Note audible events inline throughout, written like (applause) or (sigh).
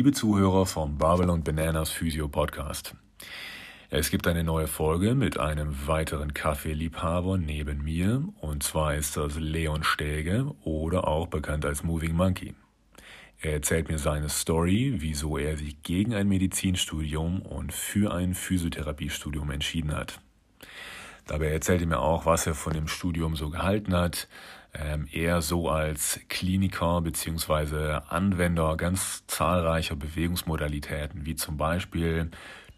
Liebe Zuhörer vom Barbell und Bananas Physio Podcast. Es gibt eine neue Folge mit einem weiteren Kaffeeliebhaber neben mir und zwar ist das Leon Stäge oder auch bekannt als Moving Monkey. Er erzählt mir seine Story, wieso er sich gegen ein Medizinstudium und für ein Physiotherapiestudium entschieden hat. Dabei erzählt er mir auch, was er von dem Studium so gehalten hat, ähm, er so als Kliniker beziehungsweise Anwender ganz zahlreicher Bewegungsmodalitäten, wie zum Beispiel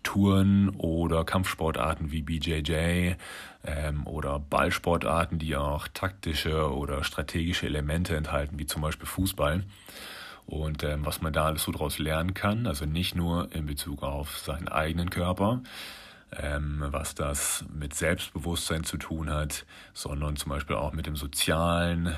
Touren oder Kampfsportarten wie BJJ ähm, oder Ballsportarten, die auch taktische oder strategische Elemente enthalten, wie zum Beispiel Fußball. Und ähm, was man da alles so daraus lernen kann, also nicht nur in Bezug auf seinen eigenen Körper, ähm, was das mit Selbstbewusstsein zu tun hat, sondern zum Beispiel auch mit dem Sozialen.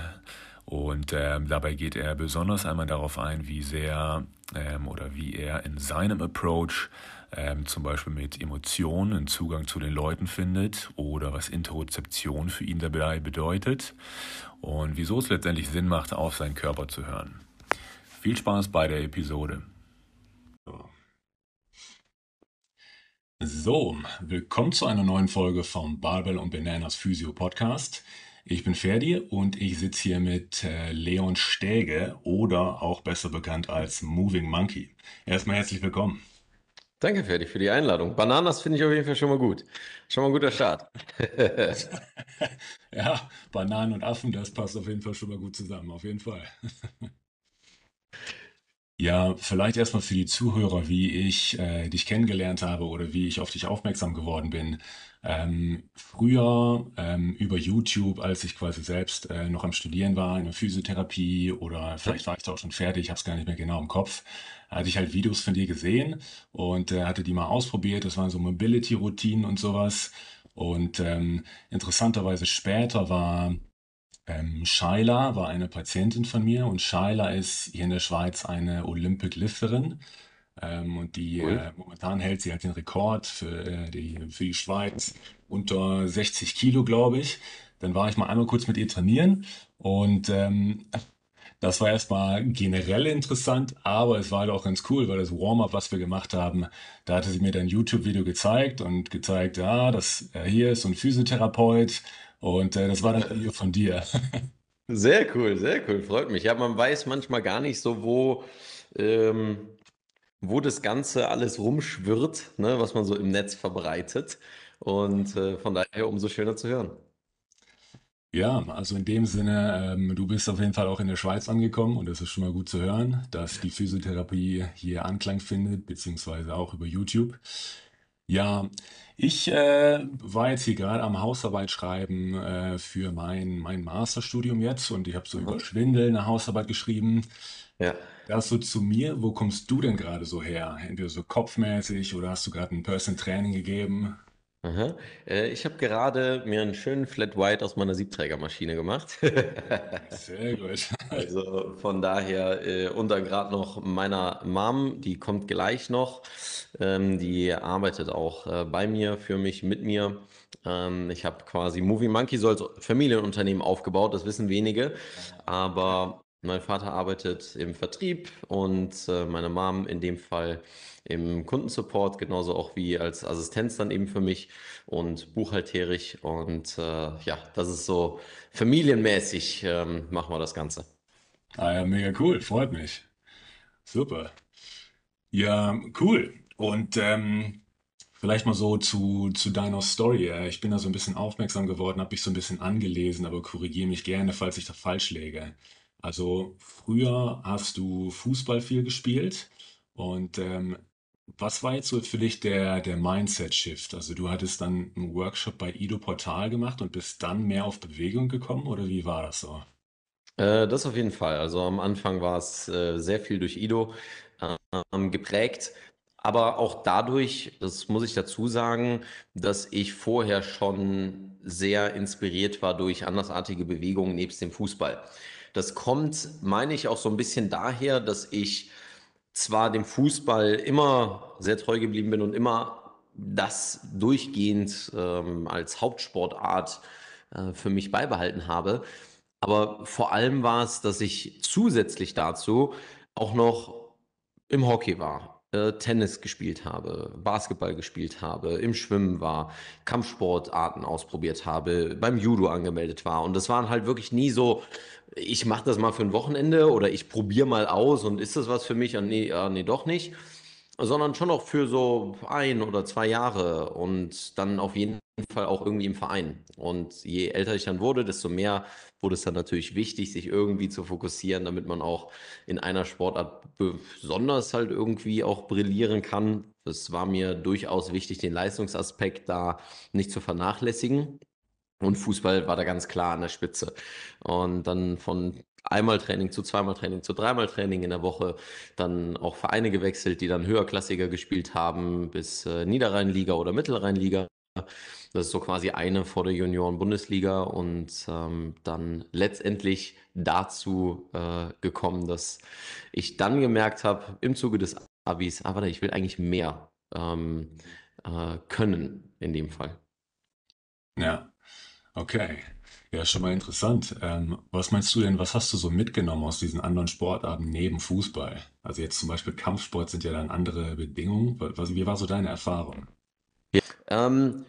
Und ähm, dabei geht er besonders einmal darauf ein, wie sehr ähm, oder wie er in seinem Approach ähm, zum Beispiel mit Emotionen einen Zugang zu den Leuten findet oder was Interozeption für ihn dabei bedeutet und wieso es letztendlich Sinn macht, auf seinen Körper zu hören. Viel Spaß bei der Episode. So, willkommen zu einer neuen Folge vom Barbell und Bananas Physio Podcast. Ich bin Ferdi und ich sitze hier mit äh, Leon Stäge oder auch besser bekannt als Moving Monkey. Erstmal herzlich willkommen. Danke, Ferdi, für die Einladung. Bananas finde ich auf jeden Fall schon mal gut. Schon mal ein guter Start. (laughs) ja, Bananen und Affen, das passt auf jeden Fall schon mal gut zusammen, auf jeden Fall. (laughs) Ja, vielleicht erstmal für die Zuhörer, wie ich äh, dich kennengelernt habe oder wie ich auf dich aufmerksam geworden bin. Ähm, früher ähm, über YouTube, als ich quasi selbst äh, noch am Studieren war in der Physiotherapie oder vielleicht war ich da auch schon fertig, ich habe es gar nicht mehr genau im Kopf, hatte ich halt Videos von dir gesehen und äh, hatte die mal ausprobiert. Das waren so Mobility-Routinen und sowas. Und ähm, interessanterweise später war ähm, Shaila war eine Patientin von mir und Shaila ist hier in der Schweiz eine Olympic Lifterin. Ähm, und die Cool. äh, momentan hält sie halt den Rekord für, äh, die, für die Schweiz unter 60 Kilo, glaube ich. Dann war ich mal einmal kurz mit ihr trainieren und ähm, das war erstmal generell interessant, aber es war halt auch ganz cool, weil das Warm-up, was wir gemacht haben, da hatte sie mir dann ein YouTube-Video gezeigt und gezeigt, ja, das äh, hier ist so ein Physiotherapeut und äh, das war dann ein Video von dir. Sehr cool, sehr cool, freut mich. Ja, man weiß manchmal gar nicht so, wo, ähm, wo das Ganze alles rumschwirrt, ne, was man so im Netz verbreitet. Und äh, von daher umso schöner zu hören. Ja, also in dem Sinne, ähm, du bist auf jeden Fall auch in der Schweiz angekommen und das ist schon mal gut zu hören, dass die Physiotherapie hier Anklang findet, beziehungsweise auch über YouTube. Ja, ich äh, war jetzt hier gerade am Hausarbeit schreiben äh, für mein, mein Masterstudium jetzt und ich habe so über Mhm. Schwindel eine Hausarbeit geschrieben. Ja. Das so zu mir, wo kommst du denn gerade so her? Entweder so kopfmäßig oder hast du gerade ein Personal Training gegeben? Aha. Äh, ich habe gerade mir einen schönen Flat White aus meiner Siebträgermaschine gemacht. (laughs) Sehr gut. Also von daher, äh, dann gerade noch meiner Mom, die kommt gleich noch. Ähm, die arbeitet auch äh, bei mir, für mich, mit mir. Ähm, ich habe quasi Movie Monkey so als Familienunternehmen aufgebaut, das wissen wenige. Aber mein Vater arbeitet im Vertrieb und äh, meine Mom in dem Fall im Kundensupport, genauso auch wie als Assistenz dann eben für mich und buchhalterisch. Und äh, ja, das ist so familienmäßig, ähm, machen wir das Ganze. Ah ja, mega cool, freut mich. Super. Ja, cool. Und ähm, vielleicht mal so zu, zu deiner Story. Ich bin da so ein bisschen aufmerksam geworden, habe mich so ein bisschen angelesen, aber korrigiere mich gerne, falls ich da falsch läge. Also früher hast du Fußball viel gespielt und ähm, was war jetzt so für dich der, der Mindset-Shift? Also du hattest dann einen Workshop bei Ido Portal gemacht und bist dann mehr auf Bewegung gekommen oder wie war das so? Äh, das auf jeden Fall. Also am Anfang war es äh, sehr viel durch Ido ähm, geprägt. Aber auch dadurch, das muss ich dazu sagen, dass ich vorher schon sehr inspiriert war durch andersartige Bewegungen nebst dem Fußball. Das kommt, meine ich, auch so ein bisschen daher, dass ich zwar dem Fußball immer sehr treu geblieben bin und immer das durchgehend ähm, als Hauptsportart äh, für mich beibehalten habe, aber vor allem war es, dass ich zusätzlich dazu auch noch im Hockey war, Tennis gespielt habe, Basketball gespielt habe, im Schwimmen war, Kampfsportarten ausprobiert habe, beim Judo angemeldet war. Und das waren halt wirklich nie so, ich mache das mal für ein Wochenende oder ich probiere mal aus und ist das was für mich? Und nee, äh, nee, doch nicht sondern schon auch für so ein oder zwei Jahre und dann auf jeden Fall auch irgendwie im Verein. Und je älter ich dann wurde, desto mehr wurde es dann natürlich wichtig, sich irgendwie zu fokussieren, damit man auch in einer Sportart besonders halt irgendwie auch brillieren kann. Es war mir durchaus wichtig, den Leistungsaspekt da nicht zu vernachlässigen. Und Fußball war da ganz klar an der Spitze. Und dann von einmal Training zu zweimal Training zu dreimal Training in der Woche, dann auch Vereine gewechselt, die dann höherklassiger gespielt haben, bis äh, Niederrheinliga oder Mittelrheinliga. Das ist so quasi eine vor der Junioren-Bundesliga und ähm, dann letztendlich dazu äh, gekommen, dass ich dann gemerkt habe, im Zuge des Abis, aber ah, ich will eigentlich mehr ähm, äh, können in dem Fall. Ja, okay. Ja, schon mal interessant. Ähm, was meinst du denn, was hast du so mitgenommen aus diesen anderen Sportarten neben Fußball? Also jetzt zum Beispiel Kampfsport sind ja dann andere Bedingungen. Wie war so deine Erfahrung? Ja, ähm,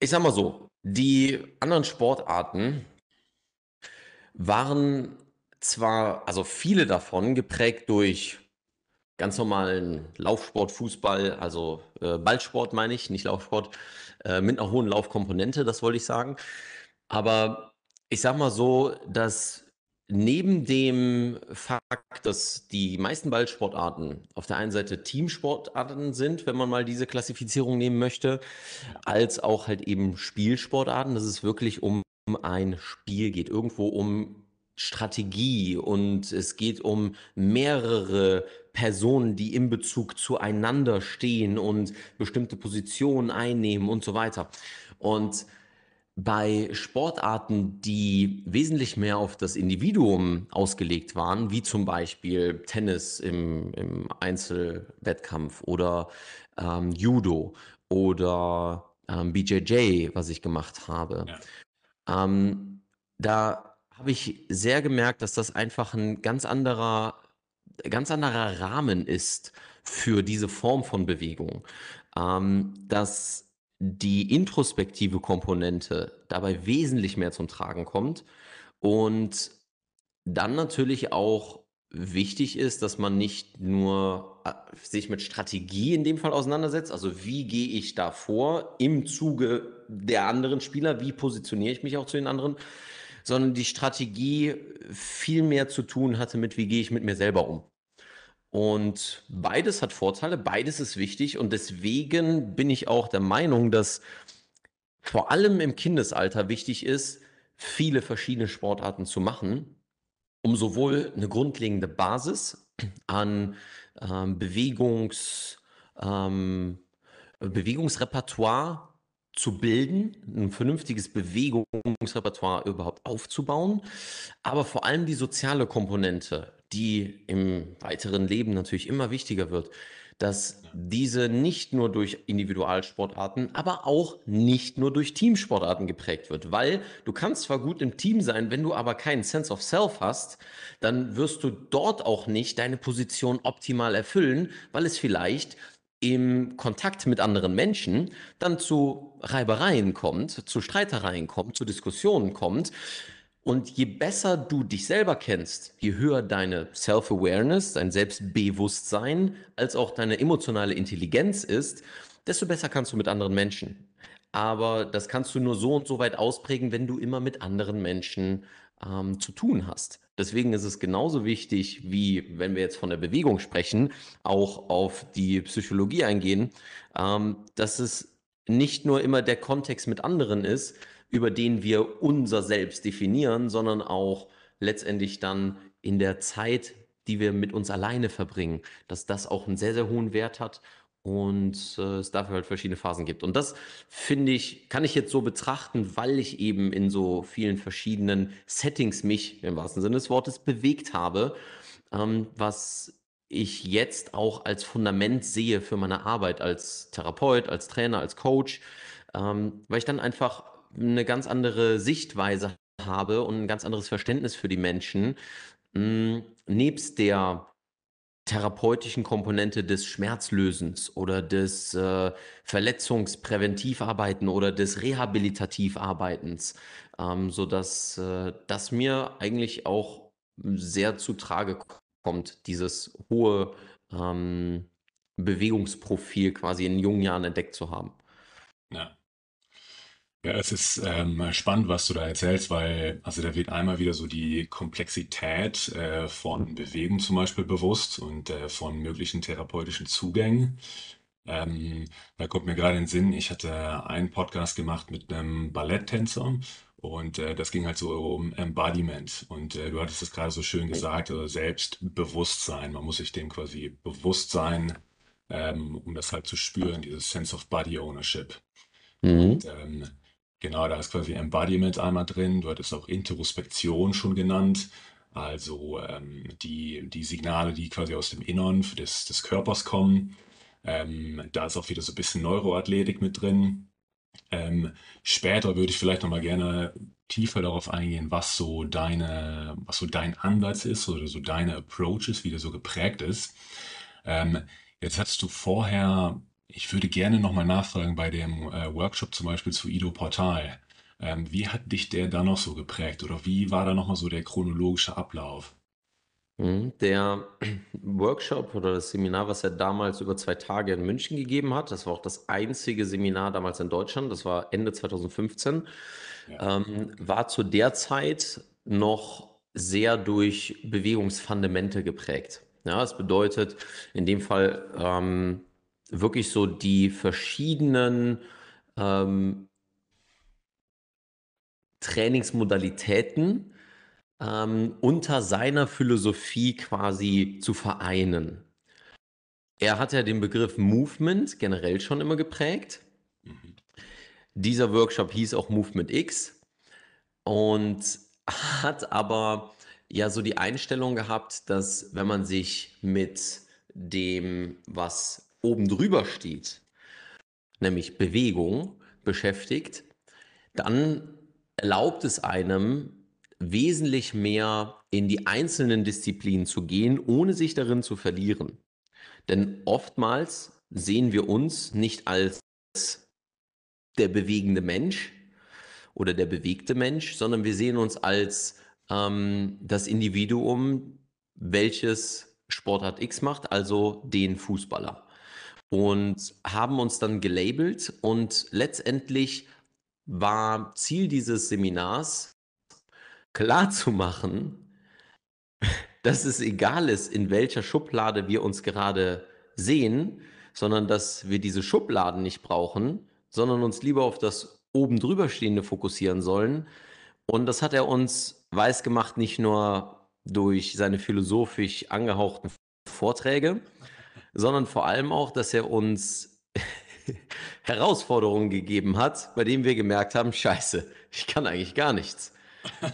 ich sag mal so, die anderen Sportarten waren zwar, also viele davon geprägt durch ganz normalen Laufsport, Fußball, also äh, Ballsport meine ich, nicht Laufsport, äh, mit einer hohen Laufkomponente, das wollte ich sagen. Aber ich sag mal so, dass neben dem Fakt, dass die meisten Ballsportarten auf der einen Seite Teamsportarten sind, wenn man mal diese Klassifizierung nehmen möchte, als auch halt eben Spielsportarten, dass es wirklich um ein Spiel geht, irgendwo um Strategie und es geht um mehrere Personen, die in Bezug zueinander stehen und bestimmte Positionen einnehmen und so weiter. Und bei Sportarten, die wesentlich mehr auf das Individuum ausgelegt waren, wie zum Beispiel Tennis im, im Einzelwettkampf oder ähm, Judo oder ähm, BJJ, was ich gemacht habe, ja. ähm, da habe ich sehr gemerkt, dass das einfach ein ganz anderer, ganz anderer Rahmen ist für diese Form von Bewegung. Ähm, dass die introspektive Komponente dabei wesentlich mehr zum Tragen kommt und dann natürlich auch wichtig ist, dass man nicht nur äh, sich mit Strategie in dem Fall auseinandersetzt, also wie gehe ich da vor im Zuge der anderen Spieler, wie positioniere ich mich auch zu den anderen, sondern die Strategie viel mehr zu tun hatte mit, wie gehe ich mit mir selber um. Und beides hat Vorteile, beides ist wichtig. Und deswegen bin ich auch der Meinung, dass vor allem im Kindesalter wichtig ist, viele verschiedene Sportarten zu machen, um sowohl eine grundlegende Basis an ähm, Bewegungs, ähm, Bewegungsrepertoire zu bilden, ein vernünftiges Bewegungsrepertoire überhaupt aufzubauen, aber vor allem die soziale Komponente, die im weiteren Leben natürlich immer wichtiger wird, dass diese nicht nur durch Individualsportarten, aber auch nicht nur durch Teamsportarten geprägt wird, weil du kannst zwar gut im Team sein, wenn du aber keinen Sense of Self hast, dann wirst du dort auch nicht deine Position optimal erfüllen, weil es vielleicht im Kontakt mit anderen Menschen dann zu Reibereien kommt, zu Streitereien kommt, zu Diskussionen kommt. Und je besser du dich selber kennst, je höher deine Self-Awareness, dein Selbstbewusstsein, als auch deine emotionale Intelligenz ist, desto besser kannst du mit anderen Menschen. Aber das kannst du nur so und so weit ausprägen, wenn du immer mit anderen Menschen ähm, zu tun hast. Deswegen ist es genauso wichtig, wie wenn wir jetzt von der Bewegung sprechen, auch auf die Psychologie eingehen, ähm, dass es nicht nur immer der Kontext mit anderen ist, über den wir unser Selbst definieren, sondern auch letztendlich dann in der Zeit, die wir mit uns alleine verbringen, dass das auch einen sehr, sehr hohen Wert hat und äh, es dafür halt verschiedene Phasen gibt. Und das finde ich, kann ich jetzt so betrachten, weil ich eben in so vielen verschiedenen Settings mich im wahrsten Sinne des Wortes bewegt habe, ähm, was ich jetzt auch als Fundament sehe für meine Arbeit als Therapeut, als Trainer, als Coach, ähm, weil ich dann einfach eine ganz andere Sichtweise habe und ein ganz anderes Verständnis für die Menschen, mh, hm, nebst der therapeutischen Komponente des Schmerzlösens oder des äh, Verletzungspräventivarbeiten oder des Rehabilitativarbeitens, ähm, sodass äh, das mir eigentlich auch sehr zu Trage kommt, dieses hohe ähm, Bewegungsprofil quasi in jungen Jahren entdeckt zu haben. Ja. Ja, es ist ähm, spannend, was du da erzählst, weil also da wird einmal wieder so die Komplexität äh, von Bewegung zum Beispiel bewusst und äh, von möglichen therapeutischen Zugängen. Ähm, da kommt mir gerade in den Sinn, ich hatte einen Podcast gemacht mit einem Balletttänzer und äh, das ging halt so um Embodiment. Und äh, du hattest es gerade so schön gesagt, also Selbstbewusstsein. Man muss sich dem quasi bewusst sein, ähm, um das halt zu spüren, dieses Sense of Body Ownership. Mhm. Und ähm, Genau, da ist quasi Embodiment einmal drin. Du hattest auch Interospektion schon genannt. Also ähm, die, die Signale, die quasi aus dem Innern des, des Körpers kommen. Ähm, da ist auch wieder so ein bisschen Neuroathletik mit drin. Ähm, später würde ich vielleicht nochmal gerne tiefer darauf eingehen, was so deine, was so dein Ansatz ist oder so deine Approach ist, wie der so geprägt ist. Ähm, jetzt hattest du vorher ich würde gerne nochmal nachfragen bei dem äh, Workshop zum Beispiel zu Ido Portal. Ähm, wie hat dich der da noch so geprägt oder wie war da nochmal so der chronologische Ablauf? Mhm, der (clears throat) Workshop oder das Seminar, was er damals über zwei Tage in München gegeben hat, das war auch das einzige Seminar damals in Deutschland, das war Ende 2015, ja. ähm, war zu der Zeit noch sehr durch Bewegungsfundamente geprägt. Ja, das bedeutet in dem Fall ähm, wirklich so die verschiedenen ähm, Trainingsmodalitäten ähm, unter seiner Philosophie quasi zu vereinen. Er hat ja den Begriff Movement generell schon immer geprägt. Mhm. Dieser Workshop hieß auch Movement X und hat aber ja so die Einstellung gehabt, dass wenn man sich mit dem, was oben drüber steht, nämlich Bewegung, beschäftigt, dann erlaubt es einem, wesentlich mehr in die einzelnen Disziplinen zu gehen, ohne sich darin zu verlieren. Denn oftmals sehen wir uns nicht als der bewegende Mensch oder der bewegte Mensch, sondern wir sehen uns als ähm, das Individuum, welches Sportart X macht, also den Fußballer und haben uns dann gelabelt und letztendlich war Ziel dieses Seminars klarzumachen, (laughs) dass es egal ist, in welcher Schublade wir uns gerade sehen, sondern dass wir diese Schubladen nicht brauchen, sondern uns lieber auf das oben drüber stehende fokussieren sollen. Und das hat er uns weiß gemacht, nicht nur durch seine philosophisch angehauchten Vorträge, sondern vor allem auch, dass er uns (laughs) Herausforderungen gegeben hat, bei denen wir gemerkt haben, scheiße, ich kann eigentlich gar nichts.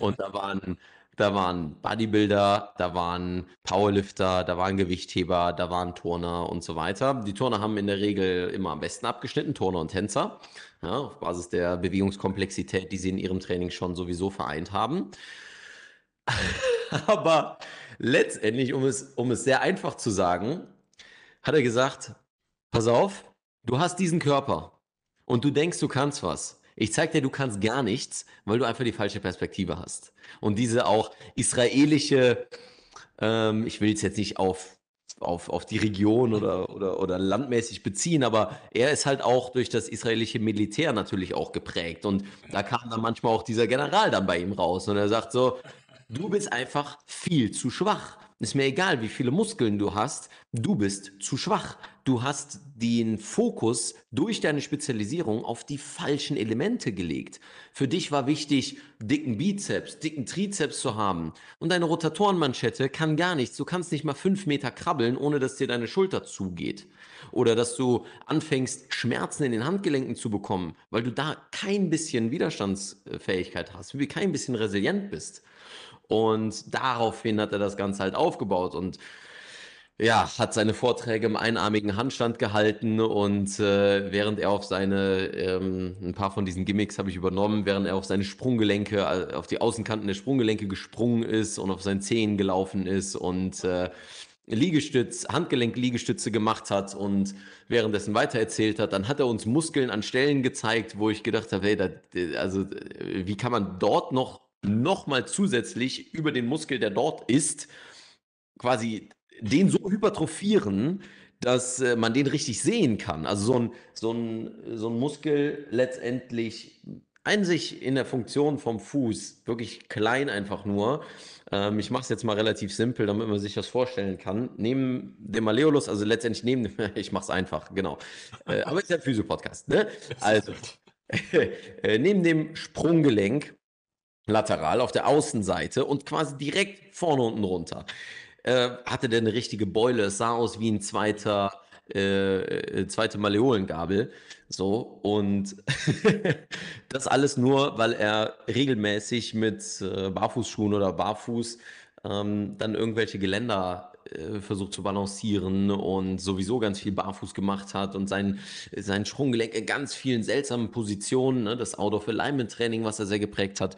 Und da waren, da waren Bodybuilder, da waren Powerlifter, da waren Gewichtheber, da waren Turner und so weiter. Die Turner haben in der Regel immer am besten abgeschnitten, Turner und Tänzer, ja, auf Basis der Bewegungskomplexität, die sie in ihrem Training schon sowieso vereint haben. (laughs) Aber letztendlich, um es, um es sehr einfach zu sagen, hat er gesagt, pass auf, du hast diesen Körper und du denkst, du kannst was. Ich zeig dir, du kannst gar nichts, weil du einfach die falsche Perspektive hast. Und diese auch israelische, ähm, ich will jetzt nicht auf, auf, auf die Region oder, oder, oder landmäßig beziehen, aber er ist halt auch durch das israelische Militär natürlich auch geprägt. Und da kam dann manchmal auch dieser General dann bei ihm raus und er sagt so, Du bist einfach viel zu schwach. Ist mir egal, wie viele Muskeln du hast, du bist zu schwach. Du hast den Fokus durch deine Spezialisierung auf die falschen Elemente gelegt. Für dich war wichtig, dicken Bizeps, dicken Trizeps zu haben. Und deine Rotatorenmanschette kann gar nichts. Du kannst nicht mal fünf Meter krabbeln, ohne dass dir deine Schulter zugeht. Oder dass du anfängst, Schmerzen in den Handgelenken zu bekommen, weil du da kein bisschen Widerstandsfähigkeit hast, wie kein bisschen resilient bist. Und daraufhin hat er das Ganze halt aufgebaut und ja, hat seine Vorträge im einarmigen Handstand gehalten und äh, während er auf seine, ähm, ein paar von diesen Gimmicks habe ich übernommen, während er auf seine Sprunggelenke, äh, auf die Außenkanten der Sprunggelenke gesprungen ist und auf seinen Zehen gelaufen ist und äh, Liegestütz, Handgelenk-Liegestütze gemacht hat und währenddessen weitererzählt hat, dann hat er uns Muskeln an Stellen gezeigt, wo ich gedacht habe, hey, da, also wie kann man dort noch nochmal zusätzlich über den Muskel, der dort ist, quasi den so hypertrophieren, dass äh, man den richtig sehen kann. Also so ein, so ein, so ein Muskel letztendlich ein sich in der Funktion vom Fuß, wirklich klein einfach nur. Ähm, ich mache es jetzt mal relativ simpel, damit man sich das vorstellen kann. Neben dem Malleolus, also letztendlich neben dem, (laughs) ich mache es einfach, genau. Äh, aber es ist ja ein Physio-Podcast, ne? Also, (laughs) äh, neben dem Sprunggelenk lateral auf der Außenseite und quasi direkt vorne unten runter. Äh, hatte der eine richtige Beule, es sah aus wie ein zweiter, äh, äh zweite Maleolengabel. So, und (laughs) das alles nur, weil er regelmäßig mit äh, Barfußschuhen oder Barfuß ähm, dann irgendwelche Geländer äh, versucht zu balancieren und sowieso ganz viel barfuß gemacht hat und sein, sein Sprunggelenk in ganz vielen seltsamen Positionen, ne, das Out-of-Alignment-Training, was er sehr geprägt hat,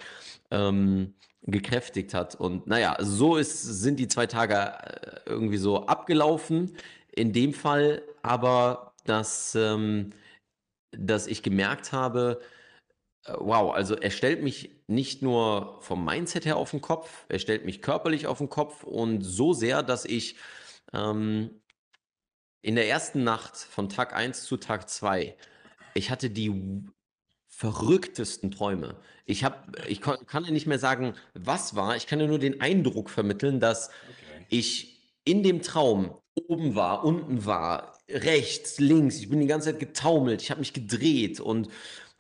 ähm, gekräftigt hat. Und naja, so ist, sind die zwei Tage äh, irgendwie so abgelaufen. In dem Fall aber, dass, ähm, dass ich gemerkt habe, äh, wow, also er stellt mich nicht nur vom Mindset her auf den Kopf, er stellt mich körperlich auf den Kopf und so sehr, dass ich ähm, in der ersten Nacht von Tag 1 zu Tag 2, ich hatte die verrücktesten Träume. Ich, hab, ich kann ja nicht mehr sagen, was war. Ich kann ja nur den Eindruck vermitteln, dass okay. ich in dem Traum oben war, unten war, rechts, links. Ich bin die ganze Zeit getaumelt. Ich habe mich gedreht und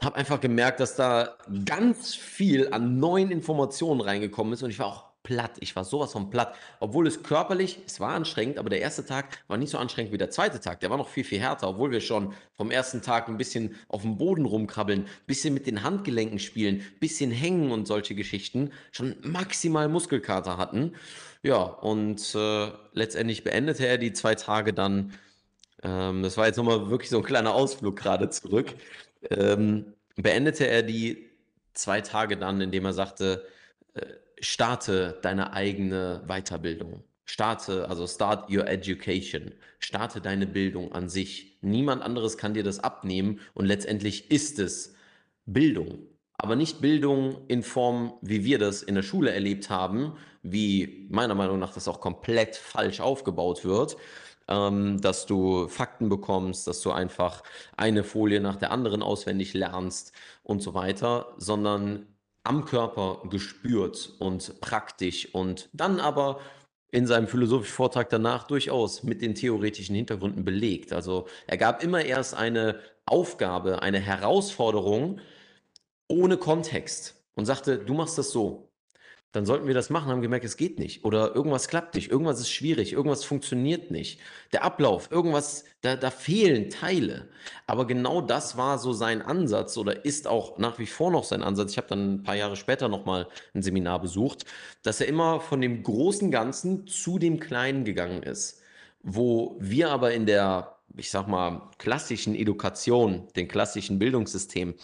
habe einfach gemerkt, dass da ganz viel an neuen Informationen reingekommen ist und ich war auch platt. Ich war sowas von platt. Obwohl es körperlich, es war anstrengend, aber der erste Tag war nicht so anstrengend wie der zweite Tag. Der war noch viel, viel härter, obwohl wir schon vom ersten Tag ein bisschen auf dem Boden rumkrabbeln, bisschen mit den Handgelenken spielen, bisschen hängen und solche Geschichten, schon maximal Muskelkater hatten. Ja, und äh, letztendlich beendete er die zwei Tage dann. Ähm, das war jetzt nochmal wirklich so ein kleiner Ausflug gerade zurück. Ähm, beendete er die zwei Tage dann, indem er sagte, äh, starte deine eigene Weiterbildung. Starte, also start your education. Starte deine Bildung an sich. Niemand anderes kann dir das abnehmen und letztendlich ist es Bildung. Aber nicht Bildung in Form, wie wir das in der Schule erlebt haben, wie meiner Meinung nach das auch komplett falsch aufgebaut wird, ähm, dass du Fakten bekommst, dass du einfach eine Folie nach der anderen auswendig lernst und so weiter, sondern am Körper gespürt und praktisch und dann aber in seinem philosophischen Vortrag danach durchaus mit den theoretischen Hintergründen belegt. Also er gab immer erst eine Aufgabe, eine Herausforderung ohne Kontext und sagte, du machst das so, dann sollten wir das machen, haben gemerkt, es geht nicht. Oder irgendwas klappt nicht, irgendwas ist schwierig, irgendwas funktioniert nicht. Der Ablauf, irgendwas, da, da fehlen Teile. Aber genau das war so sein Ansatz oder ist auch nach wie vor noch sein Ansatz. Ich habe dann ein paar Jahre später nochmal ein Seminar besucht, dass er immer von dem großen Ganzen zu dem Kleinen gegangen ist. Wo wir aber in der, ich sag mal, klassischen Education, dem klassischen Bildungssystem,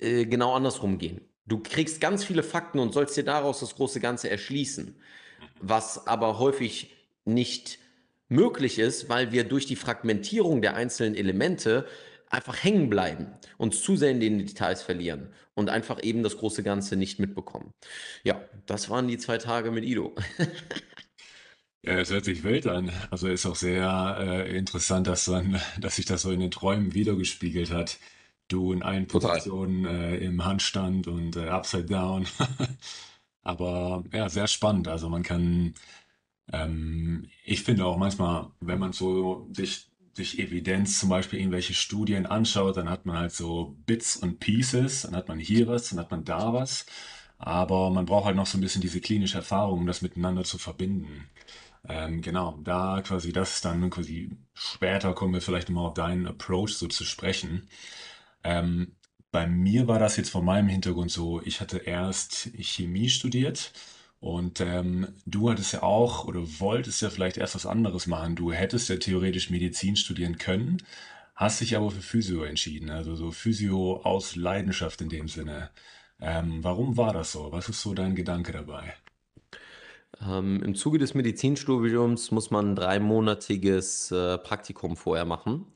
äh, genau andersrum gehen. Du kriegst ganz viele Fakten und sollst dir daraus das große Ganze erschließen, was aber häufig nicht möglich ist, weil wir durch die Fragmentierung der einzelnen Elemente einfach hängen bleiben, uns zu sehr in den Details verlieren und einfach eben das große Ganze nicht mitbekommen. Ja, das waren die zwei Tage mit Ido. (laughs) Ja, es hört sich wild an. Also ist auch sehr äh, interessant, dass, man, dass sich das so in den Träumen wiedergespiegelt hat. Du in allen Positionen äh, im Handstand und äh, Upside Down. (laughs) Aber ja, sehr spannend. Also man kann, ähm, ich finde auch manchmal, wenn man so sich, sich Evidenz, zum Beispiel irgendwelche Studien anschaut, dann hat man halt so Bits und Pieces, dann hat man hier was, dann hat man da was. Aber man braucht halt noch so ein bisschen diese klinische Erfahrung, um das miteinander zu verbinden. Ähm, genau, da quasi das dann quasi später kommen wir vielleicht nochmal auf deinen Approach so zu sprechen. Ähm, bei mir war das jetzt von meinem Hintergrund so, ich hatte erst Chemie studiert und ähm, du hattest ja auch oder wolltest ja vielleicht erst was anderes machen. Du hättest ja theoretisch Medizin studieren können, hast dich aber für Physio entschieden, also so Physio aus Leidenschaft in dem Sinne. Ähm, warum war das so? Was ist so dein Gedanke dabei? Ähm, im Zuge des Medizinstudiums muss man 'n dreimonatiges, äh, Praktikum vorher machen,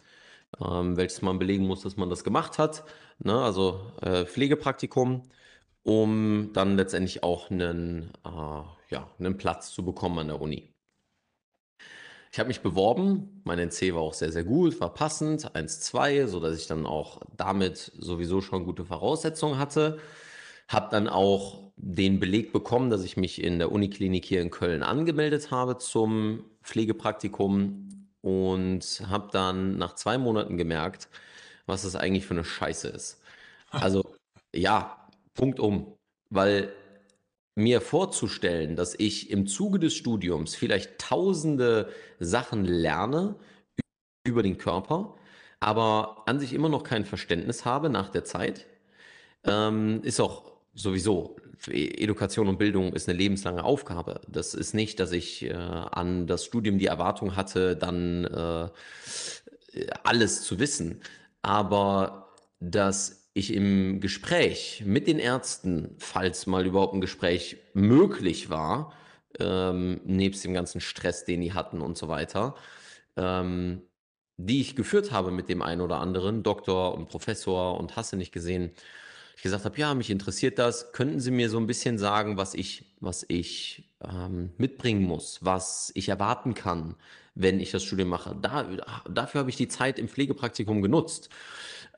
ähm, welches man belegen muss, dass man das gemacht hat, ne? Also, äh, Pflegepraktikum, um dann letztendlich auch einen, äh, ja, 'nen Platz zu bekommen an der Uni. Ich habe mich beworben, mein NC war auch sehr, sehr gut, war passend, 1,2, sodass ich dann auch damit sowieso schon gute Voraussetzungen hatte. Habe dann auch den Beleg bekommen, dass ich mich in der Uniklinik hier in Köln angemeldet habe zum Pflegepraktikum und habe dann nach zwei Monaten gemerkt, was das eigentlich für eine Scheiße ist. Also ja, Punkt um. Weil mir vorzustellen, dass ich im Zuge des Studiums vielleicht tausende Sachen lerne über den Körper, aber an sich immer noch kein Verständnis habe nach der Zeit, ähm, ist auch sowieso, Education und Bildung ist eine lebenslange Aufgabe. Das ist nicht, dass ich äh, an das Studium die Erwartung hatte, dann äh, alles zu wissen, aber dass ich im Gespräch mit den Ärzten, falls mal überhaupt ein Gespräch möglich war, ähm, nebst dem ganzen Stress, den die hatten und so weiter, ähm, die ich geführt habe mit dem einen oder anderen, Doktor und Professor und hasse nicht gesehen, ich gesagt habe, ja, mich interessiert das. Könnten Sie mir so ein bisschen sagen, was ich, was ich ähm, mitbringen muss, was ich erwarten kann, wenn ich das Studium mache? Da, dafür habe ich die Zeit im Pflegepraktikum genutzt,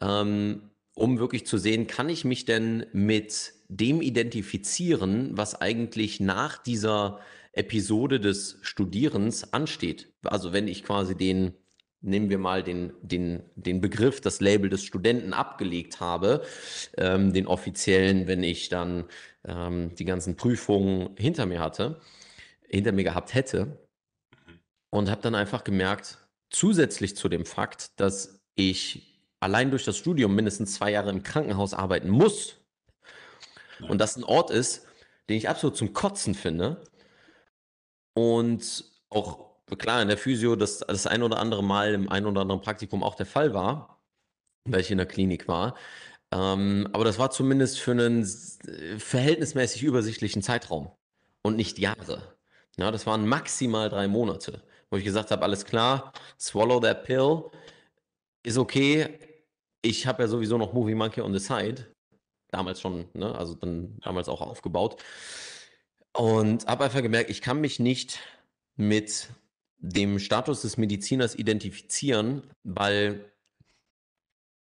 ähm, um wirklich zu sehen, kann ich mich denn mit dem identifizieren, was eigentlich nach dieser Episode des Studierens ansteht. Also wenn ich quasi den nehmen wir mal den, den, den Begriff, das Label des Studenten abgelegt habe, ähm, den offiziellen, wenn ich dann ähm, die ganzen Prüfungen hinter mir hatte, hinter mir gehabt hätte. Und habe dann einfach gemerkt, zusätzlich zu dem Fakt, dass ich allein durch das Studium mindestens zwei Jahre im Krankenhaus arbeiten muss ja. und das ein Ort ist, den ich absolut zum Kotzen finde und auch klar, in der Physio das, das ein oder andere Mal im ein oder anderen Praktikum auch der Fall war, weil ich in der Klinik war. Ähm, aber das war zumindest für einen verhältnismäßig übersichtlichen Zeitraum und nicht Jahre. Ja, das waren maximal drei Monate, wo ich gesagt habe, alles klar, swallow that pill, ist okay. Ich habe ja sowieso noch Movie Monkey on the Side, damals schon, ne, also dann damals auch aufgebaut. Und habe einfach gemerkt, ich kann mich nicht mit dem Status des Mediziners identifizieren, weil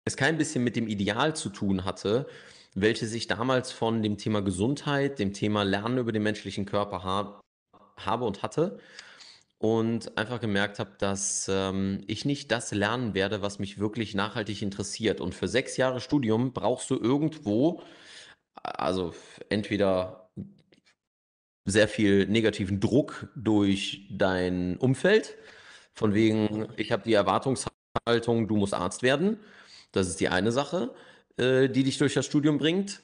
es kein bisschen mit dem Ideal zu tun hatte, welches ich damals von dem Thema Gesundheit, dem Thema Lernen über den menschlichen Körper ha habe und hatte und einfach gemerkt habe, dass ähm, ich nicht das lernen werde, was mich wirklich nachhaltig interessiert. Und für sechs Jahre Studium brauchst du irgendwo, also entweder sehr viel negativen Druck durch dein Umfeld. Von wegen, ich habe die Erwartungshaltung, du musst Arzt werden. Das ist die eine Sache, äh, die dich durch das Studium bringt.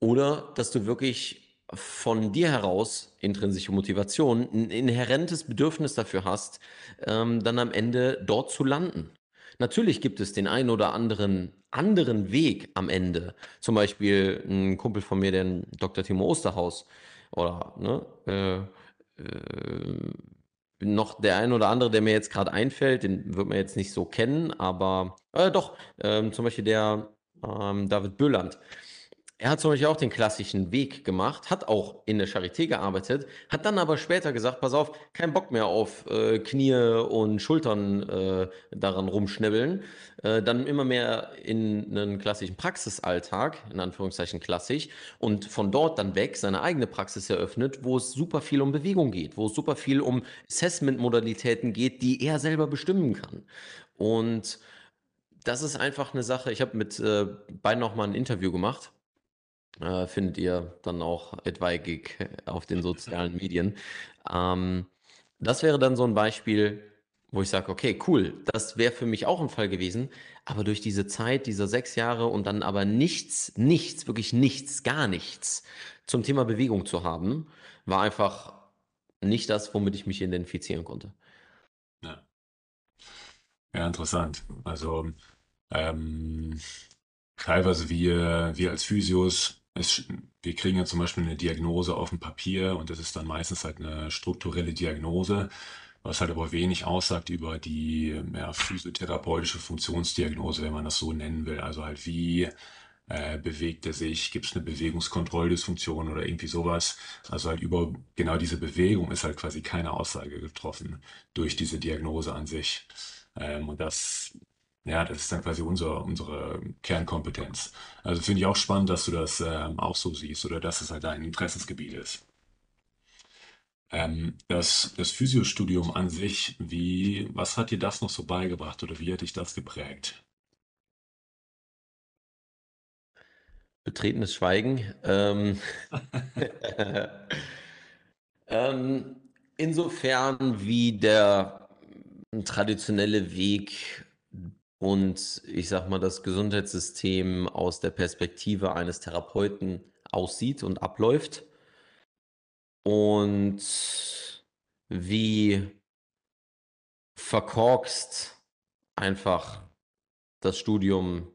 Oder dass du wirklich von dir heraus intrinsische Motivation, ein inhärentes Bedürfnis dafür hast, ähm, dann am Ende dort zu landen. Natürlich gibt es den einen oder anderen anderen Weg am Ende. Zum Beispiel ein Kumpel von mir, der Dr. Timo Osterhaus, oder ne, äh, äh, noch der ein oder andere, der mir jetzt gerade einfällt, den wird man jetzt nicht so kennen, aber äh, doch, ähm, zum Beispiel der ähm, David Böhland. Er hat zum Beispiel auch den klassischen Weg gemacht, hat auch in der Charité gearbeitet, hat dann aber später gesagt, pass auf, kein Bock mehr auf äh, Knie und Schultern äh, daran rumschnibbeln. Äh, dann immer mehr in einen klassischen Praxisalltag, in Anführungszeichen klassisch, und von dort dann weg seine eigene Praxis eröffnet, wo es super viel um Bewegung geht, wo es super viel um Assessment-Modalitäten geht, die er selber bestimmen kann. Und das ist einfach eine Sache. Ich habe mit äh, beiden noch mal ein Interview gemacht äh, findet ihr dann auch etwaig auf den sozialen Medien. Ähm, das wäre dann so ein Beispiel, wo ich sage, okay, cool, das wäre für mich auch ein Fall gewesen. Aber durch diese Zeit, dieser sechs Jahre und dann aber nichts, nichts, wirklich nichts, gar nichts zum Thema Bewegung zu haben, war einfach nicht das, womit ich mich identifizieren konnte. Ja, ja interessant. Also ähm, teilweise wir, wir als Physios es, wir kriegen ja zum Beispiel eine Diagnose auf dem Papier und das ist dann meistens halt eine strukturelle Diagnose, was halt aber wenig aussagt über die ja, physiotherapeutische Funktionsdiagnose, wenn man das so nennen will. Also halt wie äh, bewegt er sich, gibt es eine Bewegungskontrolldysfunktion oder irgendwie sowas. Also halt über genau diese Bewegung ist halt quasi keine Aussage getroffen durch diese Diagnose an sich. Ähm, und das ja, das ist dann quasi unser, unsere Kernkompetenz. Also finde ich auch spannend, dass du das ähm, auch so siehst oder dass es halt dein Interessensgebiet ist. Ähm, das, das Physiostudium an sich, wie, was hat dir das noch so beigebracht oder wie hat dich das geprägt? Betretenes Schweigen. Ähm, (laughs) ähm, insofern wie der traditionelle Weg und ich sag mal, das Gesundheitssystem aus der Perspektive eines Therapeuten aussieht und abläuft und wie verkorkst einfach das Studium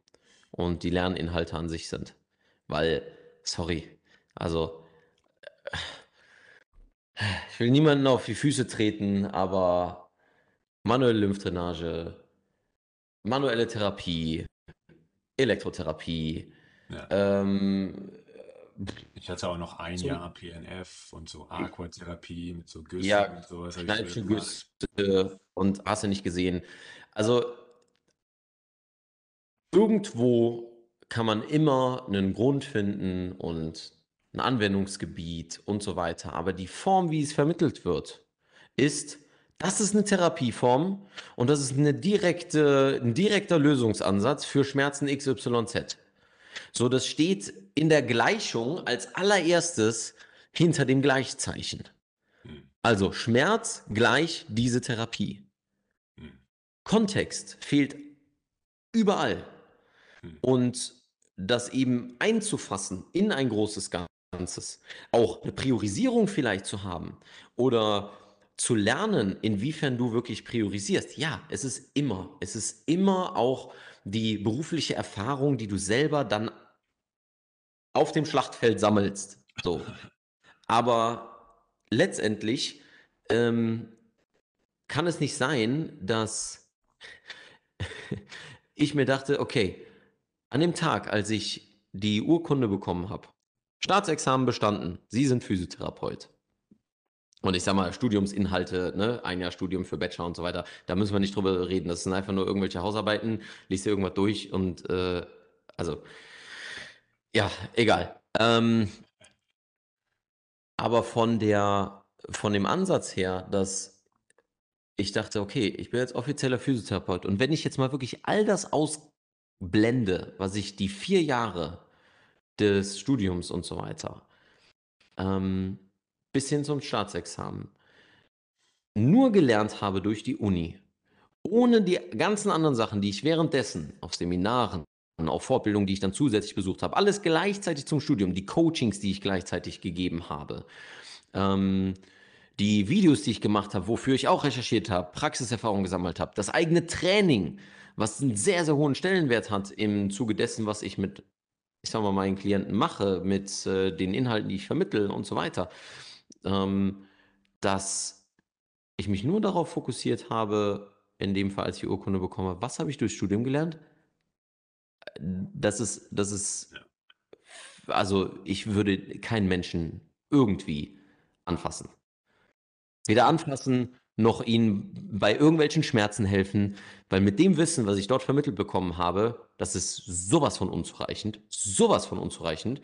und die Lerninhalte an sich sind. Weil, sorry, also ich will niemanden auf die Füße treten, aber manuelle Lymphdrainage, manuelle Therapie, Elektrotherapie. Ja. Ähm, Ich hatte auch noch ein so, Jahr PNF und so Aquatherapie mit so Güssen ja, und sowas. Güsse und hast du nicht gesehen. Also irgendwo kann man immer einen Grund finden und ein Anwendungsgebiet und so weiter. Aber die Form, wie es vermittelt wird, ist, das ist eine Therapieform und das ist eine direkte, ein direkter Lösungsansatz für Schmerzen XYZ. So, das steht in der Gleichung als allererstes hinter dem Gleichzeichen. Hm, Also Schmerz gleich diese Therapie. hm, Kontext fehlt überall. hm, Und das eben einzufassen in ein großes Ganzes, auch eine Priorisierung vielleicht zu haben oder zu lernen, inwiefern du wirklich priorisierst. Ja, es ist immer, es ist immer auch die berufliche Erfahrung, die du selber dann auf dem Schlachtfeld sammelst. So. Aber letztendlich ähm, kann es nicht sein, dass (laughs) ich mir dachte, okay, an dem Tag, als ich die Urkunde bekommen habe, Staatsexamen bestanden, Sie sind Physiotherapeut. Und ich sag mal, Studiumsinhalte, ne, ein Jahr Studium für Bachelor und so weiter, da müssen wir nicht drüber reden. Das sind einfach nur irgendwelche Hausarbeiten, liest dir irgendwas durch und äh, also, ja, egal. Ähm, aber von der, von dem Ansatz her, dass ich dachte, okay, ich bin jetzt offizieller Physiotherapeut und wenn ich jetzt mal wirklich all das ausblende, was ich die vier Jahre des Studiums und so weiter, ähm, bis hin zum Staatsexamen, nur gelernt habe durch die Uni, ohne die ganzen anderen Sachen, die ich währenddessen auf Seminaren, auf Fortbildungen, die ich dann zusätzlich besucht habe, alles gleichzeitig zum Studium, die Coachings, die ich gleichzeitig gegeben habe, ähm, die Videos, die ich gemacht habe, wofür ich auch recherchiert habe, Praxiserfahrung gesammelt habe, das eigene Training, was einen sehr, sehr hohen Stellenwert hat im Zuge dessen, was ich mit, ich sag mal, meinen Klienten mache, mit äh, den Inhalten, die ich vermittle und so weiter, ähm, dass ich mich nur darauf fokussiert habe, in dem Fall, als ich die Urkunde bekomme, was habe ich durchs Studium gelernt? Das ist, das ist also ich würde keinen Menschen irgendwie anfassen. Weder anfassen noch ihnen bei irgendwelchen Schmerzen helfen, weil mit dem Wissen, was ich dort vermittelt bekommen habe, das ist sowas von unzureichend, sowas von unzureichend.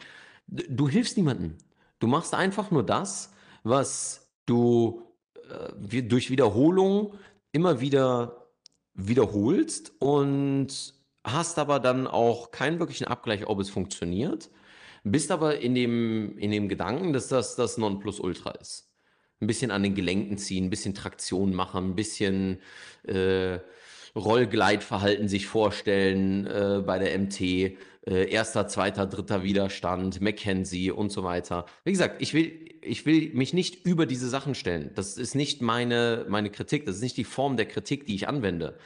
Du hilfst niemandem. Du machst einfach nur das, was du äh, durch Wiederholung immer wieder wiederholst und hast aber dann auch keinen wirklichen Abgleich, ob es funktioniert, bist aber in dem, in dem Gedanken, dass das das Nonplusultra ist. Ein bisschen an den Gelenken ziehen, ein bisschen Traktion machen, ein bisschen äh, Rollgleitverhalten sich vorstellen äh, bei der MT, äh, erster, zweiter, dritter Widerstand, McKenzie und so weiter. Wie gesagt, ich will, ich will mich nicht über diese Sachen stellen. Das ist nicht meine, meine Kritik, das ist nicht die Form der Kritik, die ich anwende,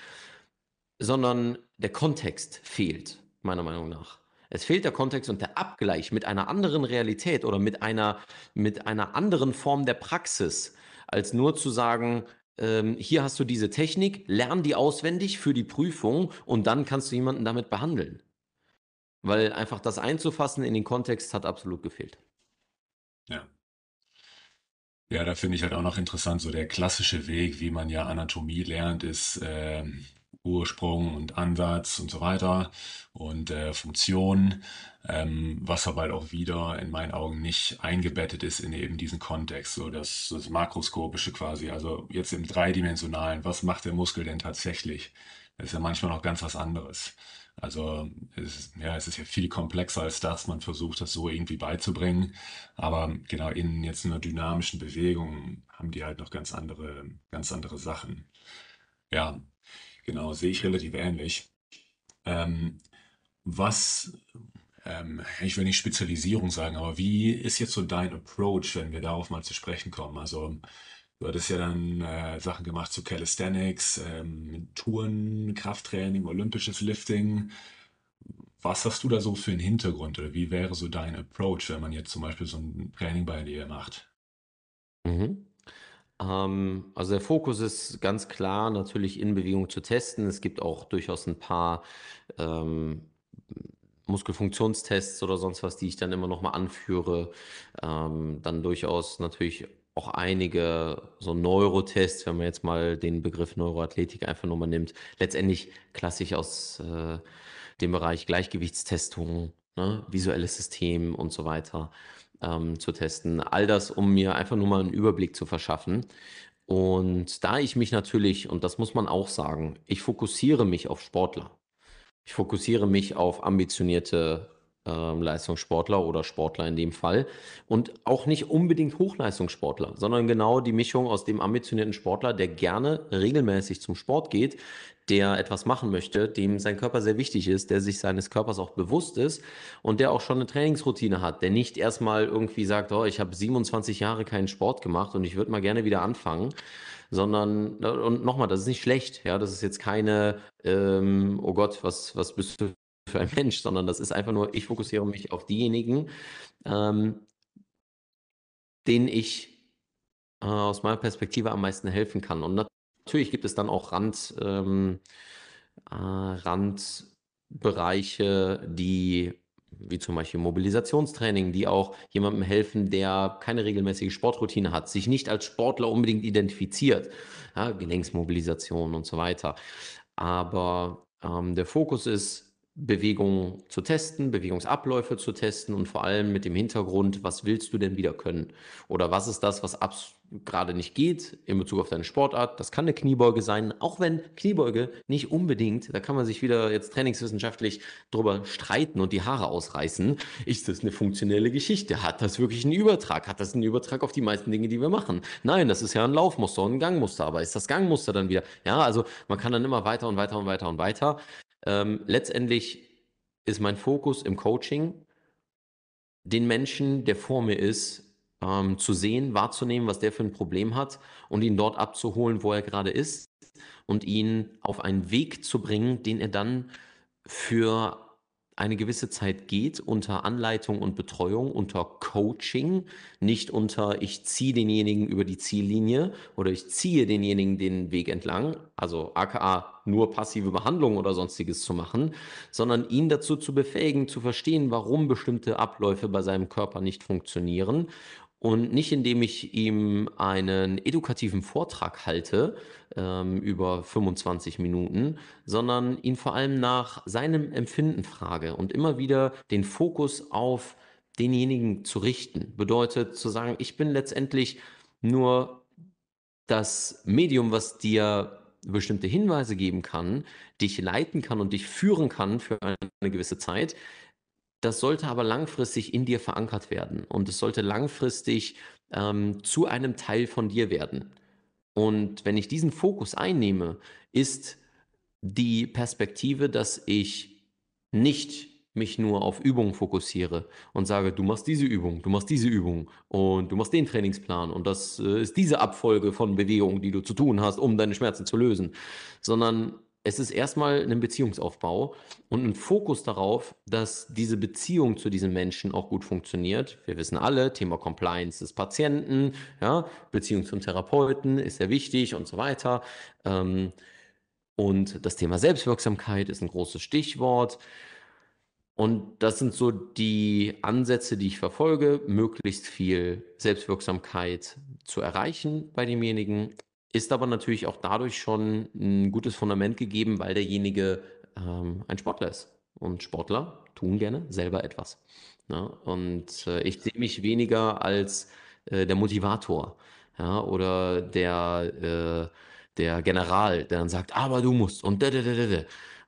sondern der Kontext fehlt, meiner Meinung nach. Es fehlt der Kontext und der Abgleich mit einer anderen Realität oder mit einer, mit einer anderen Form der Praxis, als nur zu sagen, ähm, hier hast du diese Technik, lern die auswendig für die Prüfung und dann kannst du jemanden damit behandeln. Weil einfach das einzufassen in den Kontext hat absolut gefehlt. Ja. Ja, da finde ich halt auch noch interessant, so der klassische Weg, wie man ja Anatomie lernt, ist ähm, Ursprung und Ansatz und so weiter und äh, Funktion, ähm, was aber halt auch wieder in meinen Augen nicht eingebettet ist in eben diesen Kontext, so das, das Makroskopische quasi, also jetzt im Dreidimensionalen, was macht der Muskel denn tatsächlich? Das ist ja manchmal noch ganz was anderes. Also es ist, ja, es ist ja viel komplexer als das. Man versucht das so irgendwie beizubringen. Aber genau in jetzt einer dynamischen Bewegung haben die halt noch ganz andere, ganz andere Sachen. Ja, Genau, sehe ich relativ ähnlich. Ähm, was, ähm, ich will nicht Spezialisierung sagen, aber wie ist jetzt so dein Approach, wenn wir darauf mal zu sprechen kommen? Also, du hattest ja dann äh, Sachen gemacht zu Calisthenics, ähm, Touren, Krafttraining, olympisches Lifting. Was hast du da so für einen Hintergrund oder wie wäre so dein Approach, wenn man jetzt zum Beispiel so ein Training bei dir macht? Mhm. Ähm, also der Fokus ist ganz klar natürlich in Bewegung zu testen. Es gibt auch durchaus ein paar ähm, Muskelfunktionstests oder sonst was, die ich dann immer noch mal anführe. Ähm, dann durchaus natürlich auch einige so Neurotests, wenn man jetzt mal den Begriff Neuroathletik einfach nur mal nimmt. Letztendlich klassisch aus äh, dem Bereich Gleichgewichtstestung, ne, visuelles System und so weiter ähm, zu testen. All das, um mir einfach nur mal einen Überblick zu verschaffen. Und da ich mich natürlich, und das muss man auch sagen, ich fokussiere mich auf Sportler. Ich fokussiere mich auf ambitionierte ähm, Leistungssportler oder Sportler in dem Fall. Und auch nicht unbedingt Hochleistungssportler, sondern genau die Mischung aus dem ambitionierten Sportler, der gerne regelmäßig zum Sport geht, der etwas machen möchte, dem sein Körper sehr wichtig ist, der sich seines Körpers auch bewusst ist und der auch schon eine Trainingsroutine hat, der nicht erstmal irgendwie sagt, oh, ich habe 27 Jahre keinen Sport gemacht und ich würde mal gerne wieder anfangen, sondern, und nochmal, das ist nicht schlecht, ja, das ist jetzt keine, ähm, oh Gott, was, was bist du für ein (laughs) Mensch, sondern das ist einfach nur, ich fokussiere mich auf diejenigen, ähm, denen ich äh, aus meiner Perspektive am meisten helfen kann. Und natürlich gibt es dann auch Rand, ähm, äh, Randbereiche, die wie zum Beispiel Mobilisationstraining, die auch jemandem helfen, der keine regelmäßige Sportroutine hat, sich nicht als Sportler unbedingt identifiziert, ja, Gelenksmobilisation und so weiter. Aber ähm, der Fokus ist Bewegungen zu testen, Bewegungsabläufe zu testen und vor allem mit dem Hintergrund, was willst du denn wieder können? Oder was ist das, was gerade nicht geht in Bezug auf deine Sportart? Das kann eine Kniebeuge sein, auch wenn Kniebeuge nicht unbedingt, da kann man sich wieder jetzt trainingswissenschaftlich drüber streiten und die Haare ausreißen. Ist das eine funktionelle Geschichte? Hat das wirklich einen Übertrag? Hat das einen Übertrag auf die meisten Dinge, die wir machen? Nein, das ist ja ein Laufmuster und ein Gangmuster, aber ist das Gangmuster dann wieder? Ja, also man kann dann immer weiter und weiter und weiter und weiter. Ähm, letztendlich ist mein Fokus im Coaching, den Menschen, der vor mir ist, ähm, zu sehen, wahrzunehmen, was der für ein Problem hat und ihn dort abzuholen, wo er gerade ist und ihn auf einen Weg zu bringen, den er dann für eine gewisse Zeit geht unter Anleitung und Betreuung, unter Coaching, nicht unter ich ziehe denjenigen über die Ziellinie oder ich ziehe denjenigen den Weg entlang, also aka nur passive Behandlung oder sonstiges zu machen, sondern ihn dazu zu befähigen, zu verstehen, warum bestimmte Abläufe bei seinem Körper nicht funktionieren und nicht indem ich ihm einen edukativen Vortrag halte ähm, über 25 Minuten, sondern ihn vor allem nach seinem Empfinden frage und immer wieder den Fokus auf denjenigen zu richten. Bedeutet zu sagen, ich bin letztendlich nur das Medium, was dir bestimmte Hinweise geben kann, dich leiten kann und dich führen kann für eine gewisse Zeit. Das sollte aber langfristig in dir verankert werden und es sollte langfristig ähm, zu einem Teil von dir werden. Und wenn ich diesen Fokus einnehme, ist die Perspektive, dass ich nicht mich nur auf Übungen fokussiere und sage, du machst diese Übung, du machst diese Übung und du machst den Trainingsplan und das äh, ist diese Abfolge von Bewegungen, die du zu tun hast, um deine Schmerzen zu lösen, sondern es ist erstmal ein Beziehungsaufbau und ein Fokus darauf, dass diese Beziehung zu diesem Menschen auch gut funktioniert. Wir wissen alle, Thema Compliance des Patienten, ja, Beziehung zum Therapeuten ist sehr wichtig und so weiter. Ähm, und das Thema Selbstwirksamkeit ist ein großes Stichwort. Und das sind so die Ansätze, die ich verfolge, möglichst viel Selbstwirksamkeit zu erreichen bei demjenigen ist aber natürlich auch dadurch schon ein gutes Fundament gegeben, weil derjenige ähm, ein Sportler ist. Und Sportler tun gerne selber etwas. Ne? Und äh, ich sehe mich weniger als äh, der Motivator ja? oder der, äh, der General, der dann sagt, aber du musst und da, da, da, da.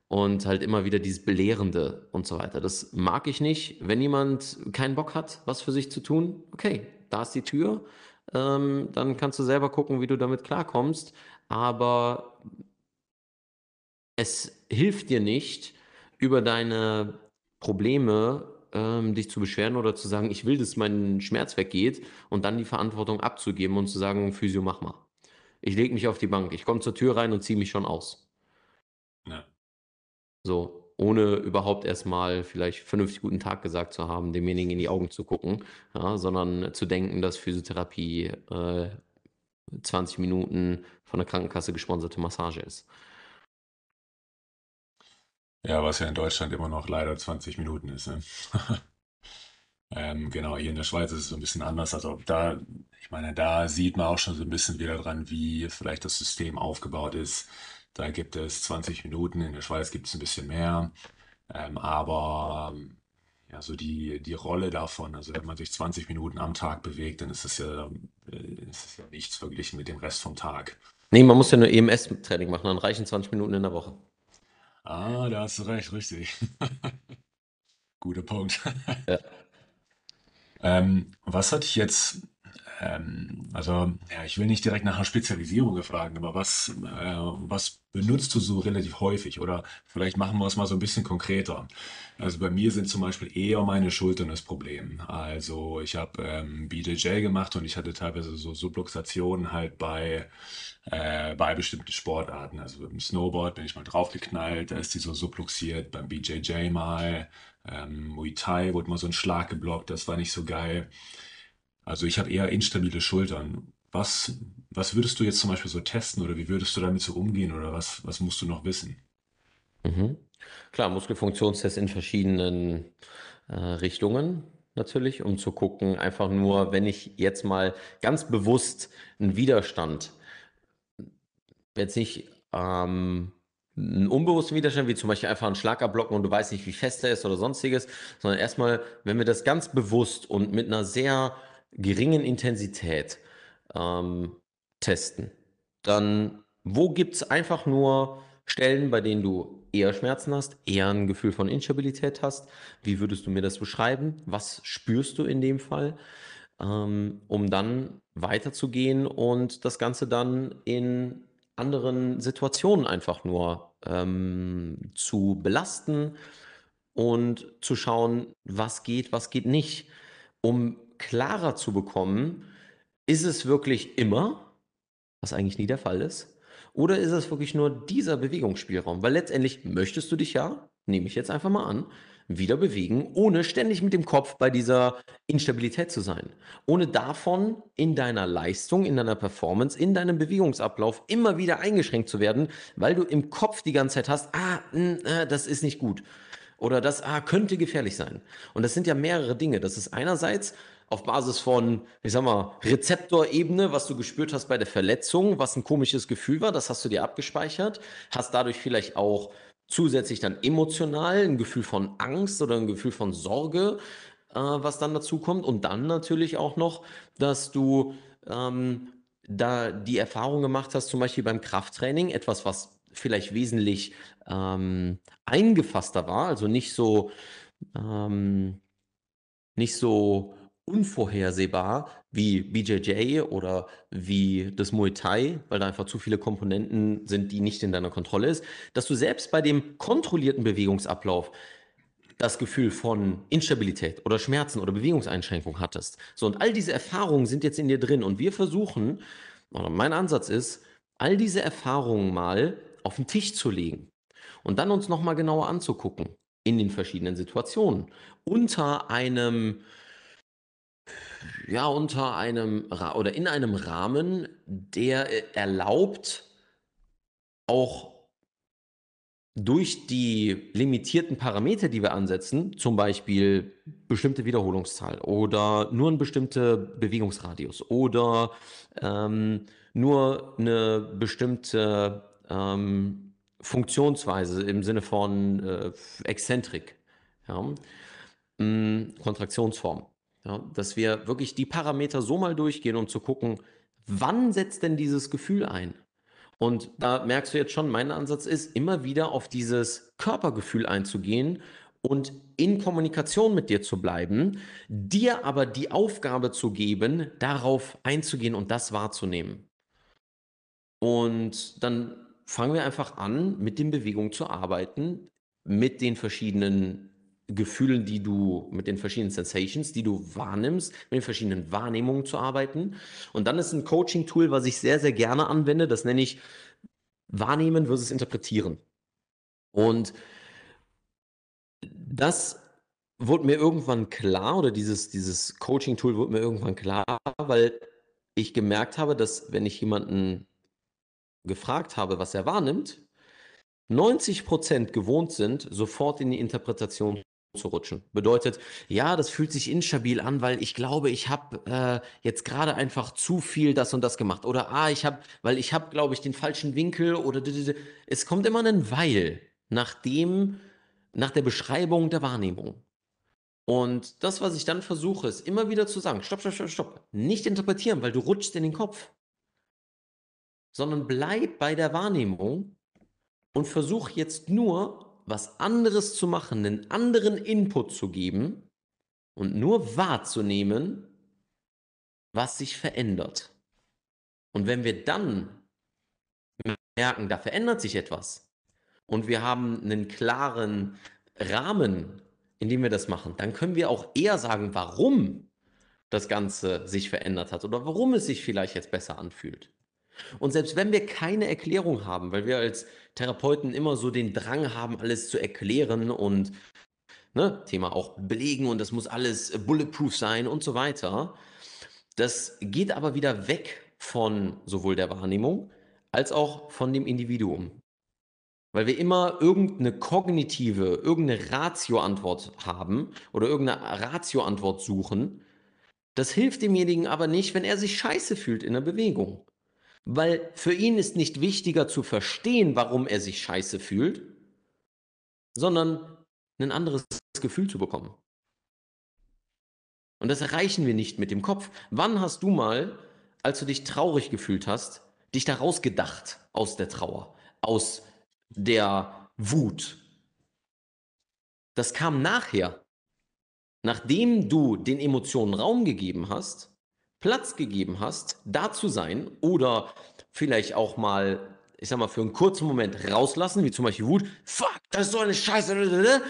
Und halt immer wieder dieses Belehrende und so weiter. Das mag ich nicht. Wenn jemand keinen Bock hat, was für sich zu tun, okay, da ist die Tür ähm, dann kannst du selber gucken, wie du damit klarkommst. Aber es hilft dir nicht, über deine Probleme ähm, dich zu beschweren oder zu sagen, ich will, dass mein Schmerz weggeht und dann die Verantwortung abzugeben und zu sagen, Physio, mach mal. Ich lege mich auf die Bank, ich komme zur Tür rein und ziehe mich schon aus. Ja. So, ohne überhaupt erstmal vielleicht vernünftig guten Tag gesagt zu haben, demjenigen in die Augen zu gucken, ja, sondern zu denken, dass Physiotherapie äh, 20 Minuten von der Krankenkasse gesponserte Massage ist. Ja, was ja in Deutschland immer noch leider 20 Minuten ist. Ne? (laughs) ähm, genau, hier in der Schweiz ist es so ein bisschen anders. Also da, ich meine, da sieht man auch schon so ein bisschen wieder dran, wie vielleicht das System aufgebaut ist. Da gibt es 20 Minuten, in der Schweiz gibt es ein bisschen mehr. Ähm, aber ähm, ja, so die, die Rolle davon, also wenn man sich 20 Minuten am Tag bewegt, dann ist es ja, äh, ist ja nichts verglichen mit dem Rest vom Tag. Nee, man muss ja nur EMS-Training machen, dann reichen 20 Minuten in der Woche. Ah, da hast du recht, richtig. (laughs) Guter Punkt. Ja. (laughs) ähm, was hatte ich jetzt ähm, also, ja, ich will nicht direkt nach einer Spezialisierung fragen, aber was, äh, was benutzt du so relativ häufig? Oder vielleicht machen wir es mal so ein bisschen konkreter. Also bei mir sind zum Beispiel eher meine Schultern das Problem. Also ich habe ähm, BJJ gemacht und ich hatte teilweise so Subluxationen halt bei, äh, bei bestimmten Sportarten. Also beim Snowboard bin ich mal draufgeknallt, da ist die so subluxiert, beim BJJ mal, ähm, Muay Thai wurde mal so ein Schlag geblockt, das war nicht so geil. Also ich habe eher instabile Schultern. Was, was würdest du jetzt zum Beispiel so testen oder wie würdest du damit so umgehen oder was, was musst du noch wissen? Mhm. Klar, Muskelfunktionstest in verschiedenen äh, Richtungen natürlich, um zu gucken, einfach nur, wenn ich jetzt mal ganz bewusst einen Widerstand, jetzt nicht ähm, einen unbewussten Widerstand, wie zum Beispiel einfach einen Schlag abblocken und du weißt nicht, wie fest er ist oder sonstiges, sondern erstmal, wenn wir das ganz bewusst und mit einer sehr geringen Intensität ähm, testen. Dann, wo gibt es einfach nur Stellen, bei denen du eher Schmerzen hast, eher ein Gefühl von Instabilität hast? Wie würdest du mir das beschreiben? Was spürst du in dem Fall? Ähm, um dann weiterzugehen und das Ganze dann in anderen Situationen einfach nur ähm, zu belasten und zu schauen, was geht, was geht nicht, um klarer zu bekommen, ist es wirklich immer, was eigentlich nie der Fall ist, oder ist es wirklich nur dieser Bewegungsspielraum? Weil letztendlich möchtest du dich ja nehme ich jetzt einfach mal an, wieder bewegen, ohne ständig mit dem Kopf bei dieser Instabilität zu sein. Ohne davon in deiner Leistung, in deiner Performance, in deinem Bewegungsablauf immer wieder eingeschränkt zu werden, weil du im Kopf die ganze Zeit hast, ah, mh, äh, das ist nicht gut. Oder das ah, könnte gefährlich sein. Und das sind ja mehrere Dinge. Das ist einerseits auf Basis von, ich sag mal, Rezeptorebene, was du gespürt hast bei der Verletzung, was ein komisches Gefühl war, das hast du dir abgespeichert, hast dadurch vielleicht auch zusätzlich dann emotional ein Gefühl von Angst oder ein Gefühl von Sorge, äh, was dann dazu kommt. Und dann natürlich auch noch, dass du ähm, da die Erfahrung gemacht hast, zum Beispiel beim Krafttraining, etwas, was vielleicht wesentlich ähm, eingefasster war, also nicht so, ähm, nicht so unvorhersehbar wie BJJ oder wie das Muay Thai, weil da einfach zu viele Komponenten sind, die nicht in deiner Kontrolle ist, dass du selbst bei dem kontrollierten Bewegungsablauf das Gefühl von Instabilität oder Schmerzen oder Bewegungseinschränkung hattest. So, und all diese Erfahrungen sind jetzt in dir drin und wir versuchen, oder mein Ansatz ist, all diese Erfahrungen mal auf den Tisch zu legen und dann uns nochmal genauer anzugucken in den verschiedenen Situationen unter einem ja, unter einem oder in einem Rahmen, der äh, erlaubt, auch durch die limitierten Parameter, die wir ansetzen, zum Beispiel bestimmte Wiederholungszahl oder nur ein bestimmter Bewegungsradius oder ähm, nur eine bestimmte ähm, Funktionsweise im Sinne von äh, Exzentrik, ja, mm, Kontraktionsform. Ja, dass wir wirklich die Parameter so mal durchgehen, um zu gucken, wann setzt denn dieses Gefühl ein? Und da merkst du jetzt schon, mein Ansatz ist, immer wieder auf dieses Körpergefühl einzugehen und in Kommunikation mit dir zu bleiben, dir aber die Aufgabe zu geben, darauf einzugehen und das wahrzunehmen. Und dann fangen wir einfach an, mit den Bewegungen zu arbeiten, mit den verschiedenen Gefühlen, die du, mit den verschiedenen Sensations, die du wahrnimmst, mit den verschiedenen Wahrnehmungen zu arbeiten. Und dann ist ein Coaching-Tool, was ich sehr, sehr gerne anwende, das nenne ich Wahrnehmen versus Interpretieren. Und das wurde mir irgendwann klar, oder dieses, dieses Coaching-Tool wurde mir irgendwann klar, weil ich gemerkt habe, dass wenn ich jemanden gefragt habe, was er wahrnimmt, 90 Prozent gewohnt sind, sofort in die Interpretation zu rutschen. Bedeutet, ja, das fühlt sich instabil an, weil ich glaube, ich habe äh, jetzt gerade einfach zu viel das und das gemacht. Oder ah, ich habe, weil ich habe, glaube ich, den falschen Winkel oder es kommt immer ein Weil nach dem, nach der Beschreibung der Wahrnehmung. Und das, was ich dann versuche, ist immer wieder zu sagen, stopp, stopp, stopp, stopp. Nicht interpretieren, weil du rutschst in den Kopf. Sondern bleib bei der Wahrnehmung und versuch jetzt nur was anderes zu machen, einen anderen Input zu geben und nur wahrzunehmen, was sich verändert. Und wenn wir dann merken, da verändert sich etwas und wir haben einen klaren Rahmen, in dem wir das machen, dann können wir auch eher sagen, warum das Ganze sich verändert hat oder warum es sich vielleicht jetzt besser anfühlt. Und selbst wenn wir keine Erklärung haben, weil wir als Therapeuten immer so den Drang haben, alles zu erklären und ne, Thema auch belegen und das muss alles bulletproof sein und so weiter, das geht aber wieder weg von sowohl der Wahrnehmung als auch von dem Individuum. Weil wir immer irgendeine kognitive, irgendeine Ratio-Antwort haben oder irgendeine Ratio-Antwort suchen. Das hilft demjenigen aber nicht, wenn er sich scheiße fühlt in der Bewegung. Weil für ihn ist nicht wichtiger zu verstehen, warum er sich scheiße fühlt, sondern ein anderes Gefühl zu bekommen. Und das erreichen wir nicht mit dem Kopf. Wann hast du mal, als du dich traurig gefühlt hast, dich da rausgedacht aus der Trauer, aus der Wut? Das kam nachher. Nachdem du den Emotionen Raum gegeben hast, Platz gegeben hast, da zu sein oder vielleicht auch mal, ich sag mal, für einen kurzen Moment rauslassen, wie zum Beispiel Wut, fuck, das ist so eine Scheiße,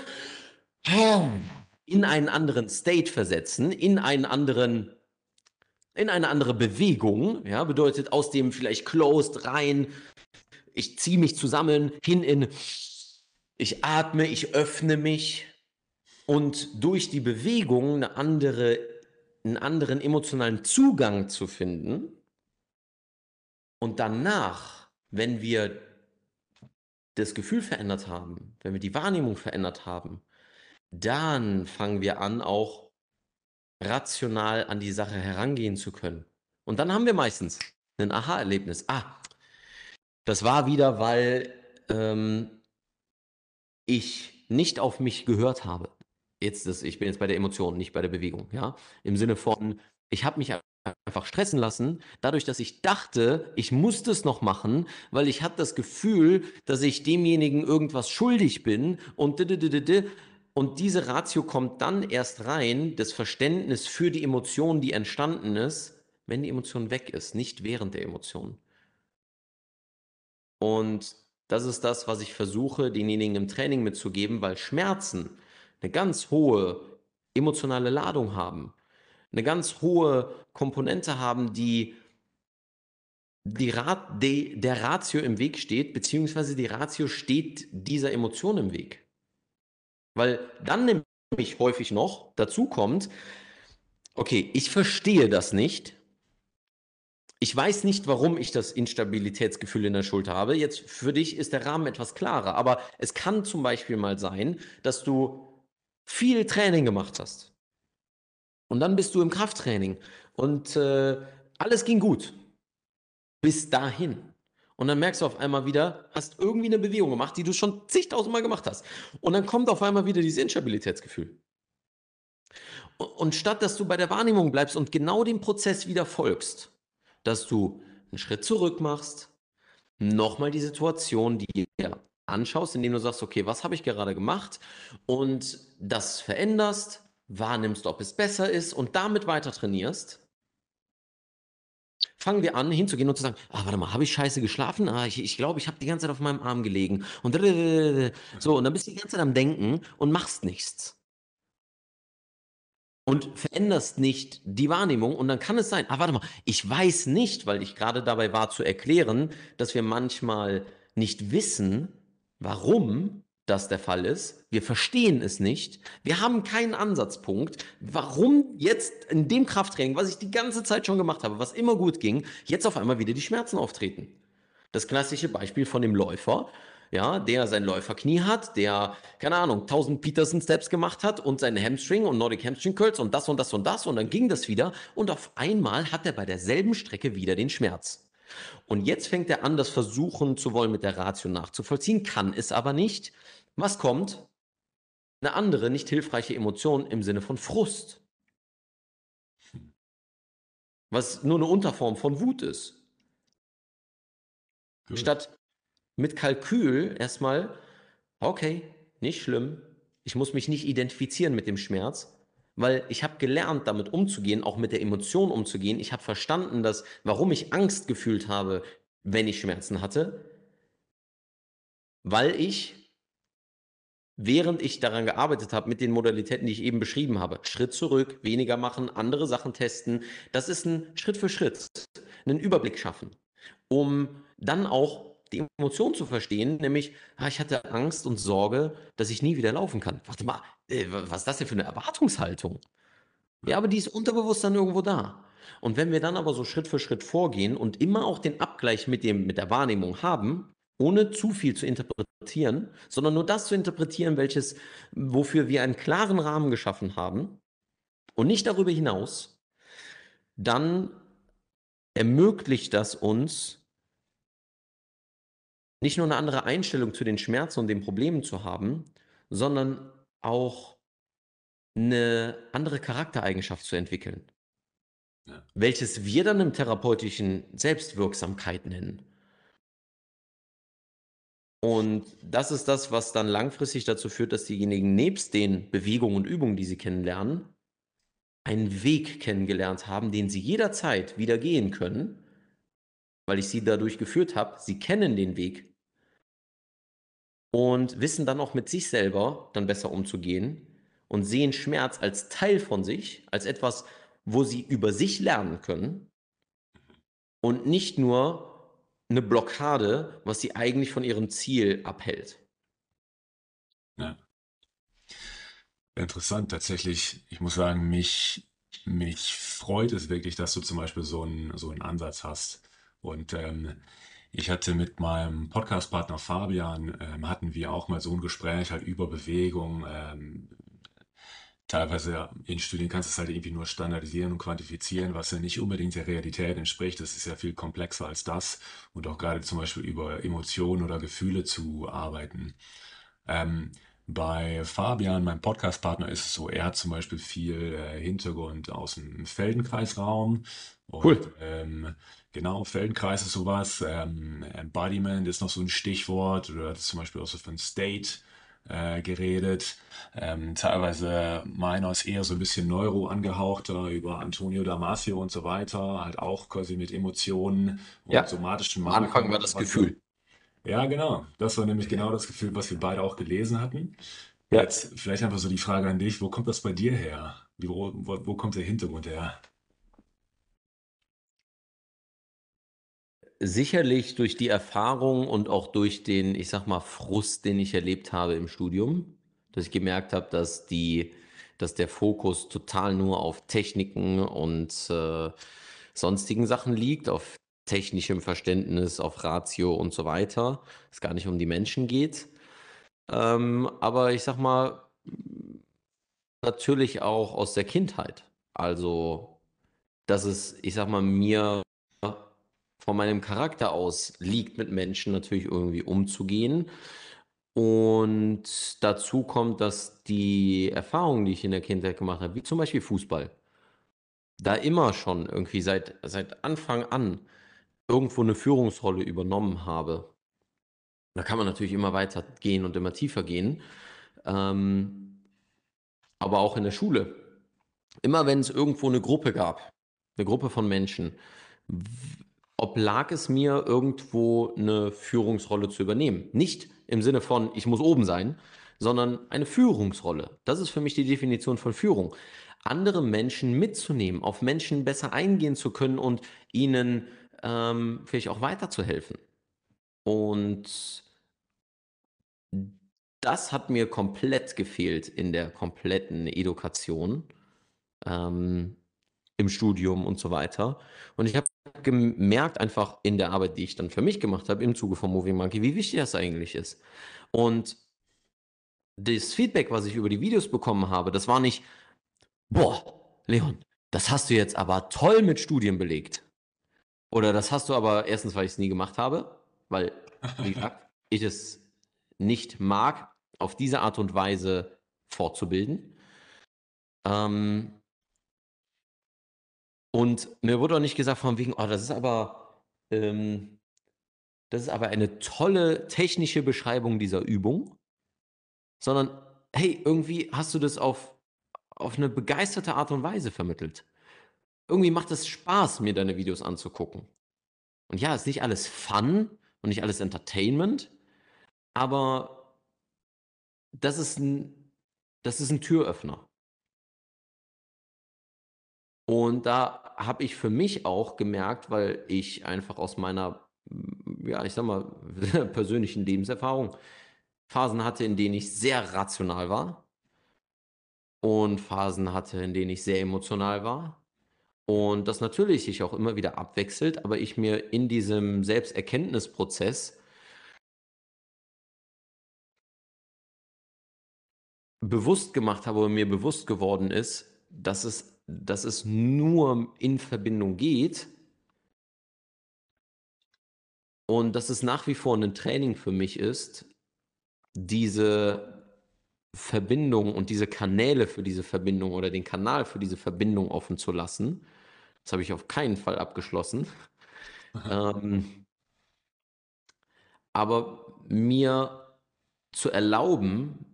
in einen anderen State versetzen, in einen anderen, in eine andere Bewegung, ja, bedeutet aus dem vielleicht closed rein, ich ziehe mich zusammen, hin in ich atme, ich öffne mich. Und durch die Bewegung eine andere, einen anderen emotionalen Zugang zu finden. Und danach, wenn wir das Gefühl verändert haben, wenn wir die Wahrnehmung verändert haben, dann fangen wir an, auch rational an die Sache herangehen zu können. Und dann haben wir meistens ein Aha-Erlebnis. Ah, das war wieder, weil ähm, ich nicht auf mich gehört habe. Jetzt das, ich bin jetzt bei der Emotion, nicht bei der Bewegung, ja. Im Sinne von, ich habe mich einfach stressen lassen, dadurch, dass ich dachte, ich muss das noch machen, weil ich hatte das Gefühl, dass ich demjenigen irgendwas schuldig bin und und diese Ratio kommt dann erst rein, das Verständnis für die Emotion, die entstanden ist, wenn die Emotion weg ist, nicht während der Emotion. Und das ist das, was ich versuche, denjenigen im Training mitzugeben, weil Schmerzen eine ganz hohe emotionale Ladung haben, eine ganz hohe Komponente haben, die, die Rat, die der Ratio im Weg steht, beziehungsweise die Ratio steht dieser Emotion im Weg. Weil dann nämlich häufig noch dazu kommt, okay, ich verstehe das nicht. Ich weiß nicht, warum ich das Instabilitätsgefühl in der Schulter habe. Jetzt für dich ist der Rahmen etwas klarer, aber es kann zum Beispiel mal sein, dass du viel Training gemacht hast. Und dann bist du im Krafttraining und äh, alles ging gut. Bis dahin. Und dann merkst du auf einmal wieder, hast irgendwie eine Bewegung gemacht, die du schon zigtausendmal gemacht hast. Und dann kommt auf einmal wieder dieses Instabilitätsgefühl. Und statt dass du bei der Wahrnehmung bleibst und genau dem Prozess wieder folgst, dass du einen Schritt zurück machst, nochmal die Situation, die dir anschaust, indem du sagst, okay, was habe ich gerade gemacht und das veränderst, wahrnimmst, ob es besser ist und damit weiter trainierst, fangen wir an, hinzugehen und zu sagen, ah, warte mal, habe ich scheiße geschlafen? Ah, ich glaube, ich, glaub, ich habe die ganze Zeit auf meinem Arm gelegen. Und so, und dann bist du die ganze Zeit am Denken und machst nichts. Und veränderst nicht die Wahrnehmung und dann kann es sein, ah, warte mal, ich weiß nicht, weil ich gerade dabei war zu erklären, dass wir manchmal nicht wissen, warum das der Fall ist. Wir verstehen es nicht. Wir haben keinen Ansatzpunkt, warum jetzt in dem Krafttraining, was ich die ganze Zeit schon gemacht habe, was immer gut ging, jetzt auf einmal wieder die Schmerzen auftreten. Das klassische Beispiel von dem Läufer, ja, der sein Läuferknie hat, der, keine Ahnung, 1000 Peterson Steps gemacht hat und seine Hamstring und Nordic Hamstring Curls und das und das und das und dann ging das wieder und auf einmal hat er bei derselben Strecke wieder den Schmerz. Und jetzt fängt er an, das versuchen zu wollen mit der Ratio nachzuvollziehen, kann es aber nicht. Was kommt? Eine andere, nicht hilfreiche Emotion im Sinne von Frust. Was nur eine Unterform von Wut ist. Gut. Statt mit Kalkül erstmal, okay, nicht schlimm, ich muss mich nicht identifizieren mit dem Schmerz, weil ich habe gelernt, damit umzugehen, auch mit der Emotion umzugehen. Ich habe verstanden, dass warum ich Angst gefühlt habe, wenn ich Schmerzen hatte, weil ich während ich daran gearbeitet habe mit den Modalitäten, die ich eben beschrieben habe, Schritt zurück, weniger machen, andere Sachen testen, das ist ein Schritt für Schritt, einen Überblick schaffen, um dann auch die Emotion zu verstehen, nämlich, ah, ich hatte Angst und Sorge, dass ich nie wieder laufen kann. Warte mal, äh, was ist das denn für eine Erwartungshaltung? Ja, aber die ist unterbewusst dann irgendwo da. Und wenn wir dann aber so Schritt für Schritt vorgehen und immer auch den Abgleich mit, dem, mit der Wahrnehmung haben, ohne zu viel zu interpretieren, sondern nur das zu interpretieren, welches, wofür wir einen klaren Rahmen geschaffen haben und nicht darüber hinaus, dann ermöglicht das uns, nicht nur eine andere Einstellung zu den Schmerzen und den Problemen zu haben, sondern auch eine andere Charaktereigenschaft zu entwickeln. Ja. Welches wir dann im therapeutischen Selbstwirksamkeit nennen. Und das ist das, was dann langfristig dazu führt, dass diejenigen nebst den Bewegungen und Übungen, die sie kennenlernen, einen Weg kennengelernt haben, den sie jederzeit wieder gehen können, weil ich sie dadurch geführt habe. Sie kennen den Weg und wissen dann auch mit sich selber dann besser umzugehen und sehen Schmerz als Teil von sich, als etwas, wo sie über sich lernen können und nicht nur eine Blockade, was sie eigentlich von ihrem Ziel abhält. Ja. Interessant, tatsächlich. Ich muss sagen, mich, mich freut es wirklich, dass du zum Beispiel so einen, so einen Ansatz hast. Und ähm, ich hatte mit meinem Podcast-Partner Fabian, ähm, hatten wir auch mal so ein Gespräch halt über Bewegung. Ähm, teilweise in Studien kannst du es halt irgendwie nur standardisieren und quantifizieren, was ja nicht unbedingt der Realität entspricht. Das ist ja viel komplexer als das. Und auch gerade zum Beispiel über Emotionen oder Gefühle zu arbeiten. Ähm, bei Fabian, meinem Podcast-Partner, ist es so, er hat zum Beispiel viel äh, Hintergrund aus dem Feldenkreisraum. Und, Cool. ähm, genau, Feldenkreis ist sowas. Ähm, Embodiment ist noch so ein Stichwort. Oder hat zum Beispiel auch so von State äh, geredet. Ähm, teilweise meiner ist eher so ein bisschen neuro angehauchter über Antonio Damasio und so weiter. Halt auch quasi mit Emotionen und Ja, somatischen am Anfang war das. Gefühl. Ja, genau. Das war nämlich genau das Gefühl, was wir beide auch gelesen hatten. Ja. Jetzt vielleicht einfach so die Frage an dich, wo kommt das bei dir her? Wo, wo, wo kommt der Hintergrund her? Sicherlich durch die Erfahrung und auch durch den, ich sag mal, Frust, den ich erlebt habe im Studium, dass ich gemerkt habe, dass die, dass der Fokus total nur auf Techniken und äh, sonstigen Sachen liegt, auf technischem Verständnis, auf Ratio und so weiter. Es gar nicht um die Menschen geht. Ähm, aber ich sag mal, natürlich auch aus der Kindheit. Also, dass es, ich sag mal, mir von meinem Charakter aus liegt, mit Menschen natürlich irgendwie umzugehen. Und dazu kommt, dass die Erfahrungen, die ich in der Kindheit gemacht habe, wie zum Beispiel Fußball, da immer schon irgendwie seit, seit Anfang an irgendwo eine Führungsrolle übernommen habe. Da kann man natürlich immer weiter gehen und immer tiefer gehen. Ähm, aber auch in der Schule. Immer wenn es irgendwo eine Gruppe gab, eine Gruppe von Menschen, oblag es mir irgendwo eine Führungsrolle zu übernehmen. Nicht im Sinne von, ich muss oben sein, sondern eine Führungsrolle. Das ist für mich die Definition von Führung. Andere Menschen mitzunehmen, auf Menschen besser eingehen zu können und ihnen ähm, vielleicht auch weiterzuhelfen. Und das hat mir komplett gefehlt in der kompletten Education, ähm, im Studium und so weiter. Und ich habe gemerkt, einfach in der Arbeit, die ich dann für mich gemacht habe, im Zuge von Moving Monkey, wie wichtig das eigentlich ist. Und das Feedback, was ich über die Videos bekommen habe, das war nicht, boah, Leon, das hast du jetzt aber toll mit Studien belegt. Oder das hast du aber erstens, weil ich es nie gemacht habe, weil, wie (laughs) gesagt, ich es nicht mag, auf diese Art und Weise fortzubilden. Ähm, und mir wurde auch nicht gesagt von wegen, oh, das ist aber, ähm, das ist aber eine tolle technische Beschreibung dieser Übung, sondern hey, irgendwie hast du das auf, auf eine begeisterte Art und Weise vermittelt. Irgendwie macht es Spaß, mir deine Videos anzugucken. Und ja, ist nicht alles Fun und nicht alles Entertainment, aber das ist ein, das ist ein Türöffner. Und da habe ich für mich auch gemerkt, weil ich einfach aus meiner, mm, ja, ich sag mal, (laughs) persönlichen Lebenserfahrung Phasen hatte, in denen ich sehr rational war und Phasen hatte, in denen ich sehr emotional war. Und das natürlich sich auch immer wieder abwechselt, aber ich mir in diesem Selbsterkenntnisprozess bewusst gemacht habe oder mir bewusst geworden ist, dass es, dass es nur in Verbindung geht und dass es nach wie vor ein Training für mich ist, diese Verbindung und diese Kanäle für diese Verbindung oder den Kanal für diese Verbindung offen zu lassen. Das habe ich auf keinen Fall abgeschlossen. (laughs) ähm, aber mir zu erlauben,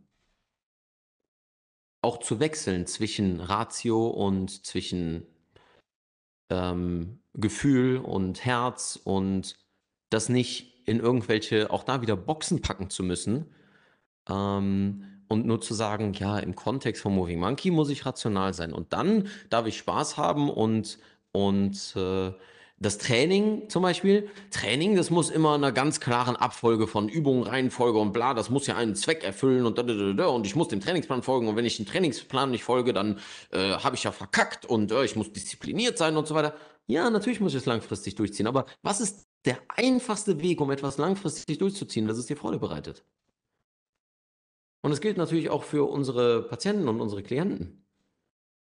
auch zu wechseln zwischen Ratio und zwischen ähm, Gefühl und Herz und das nicht in irgendwelche, auch da wieder Boxen packen zu müssen ähm, und nur zu sagen, ja, im Kontext von Moving Monkey muss ich rational sein. Und dann darf ich Spaß haben und, und äh, Das Training zum Beispiel, Training, das muss immer in einer ganz klaren Abfolge von Übungen, Reihenfolge und bla, das muss ja einen Zweck erfüllen und da, da, da, da, und ich muss dem Trainingsplan folgen und wenn ich dem Trainingsplan nicht folge, dann äh, habe ich ja verkackt und äh, ich muss diszipliniert sein und so weiter. Ja, natürlich muss ich es langfristig durchziehen, aber was ist der einfachste Weg, um etwas langfristig durchzuziehen, dass es dir Freude bereitet? Und das gilt natürlich auch für unsere Patienten und unsere Klienten.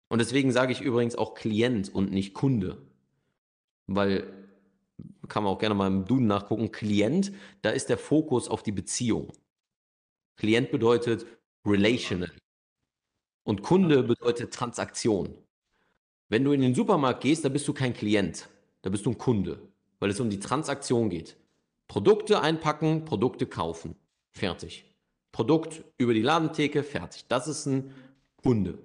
Und deswegen sage ich übrigens auch Klient und nicht Kunde weil kann man auch gerne mal im Duden nachgucken, Klient, da ist der Fokus auf die Beziehung. Klient bedeutet relational und Kunde bedeutet Transaktion. Wenn du in den Supermarkt gehst, da bist du kein Klient, da bist du ein Kunde, weil es um die Transaktion geht. Produkte einpacken, Produkte kaufen. Fertig. Produkt über die Ladentheke, fertig. Das ist ein Kunde.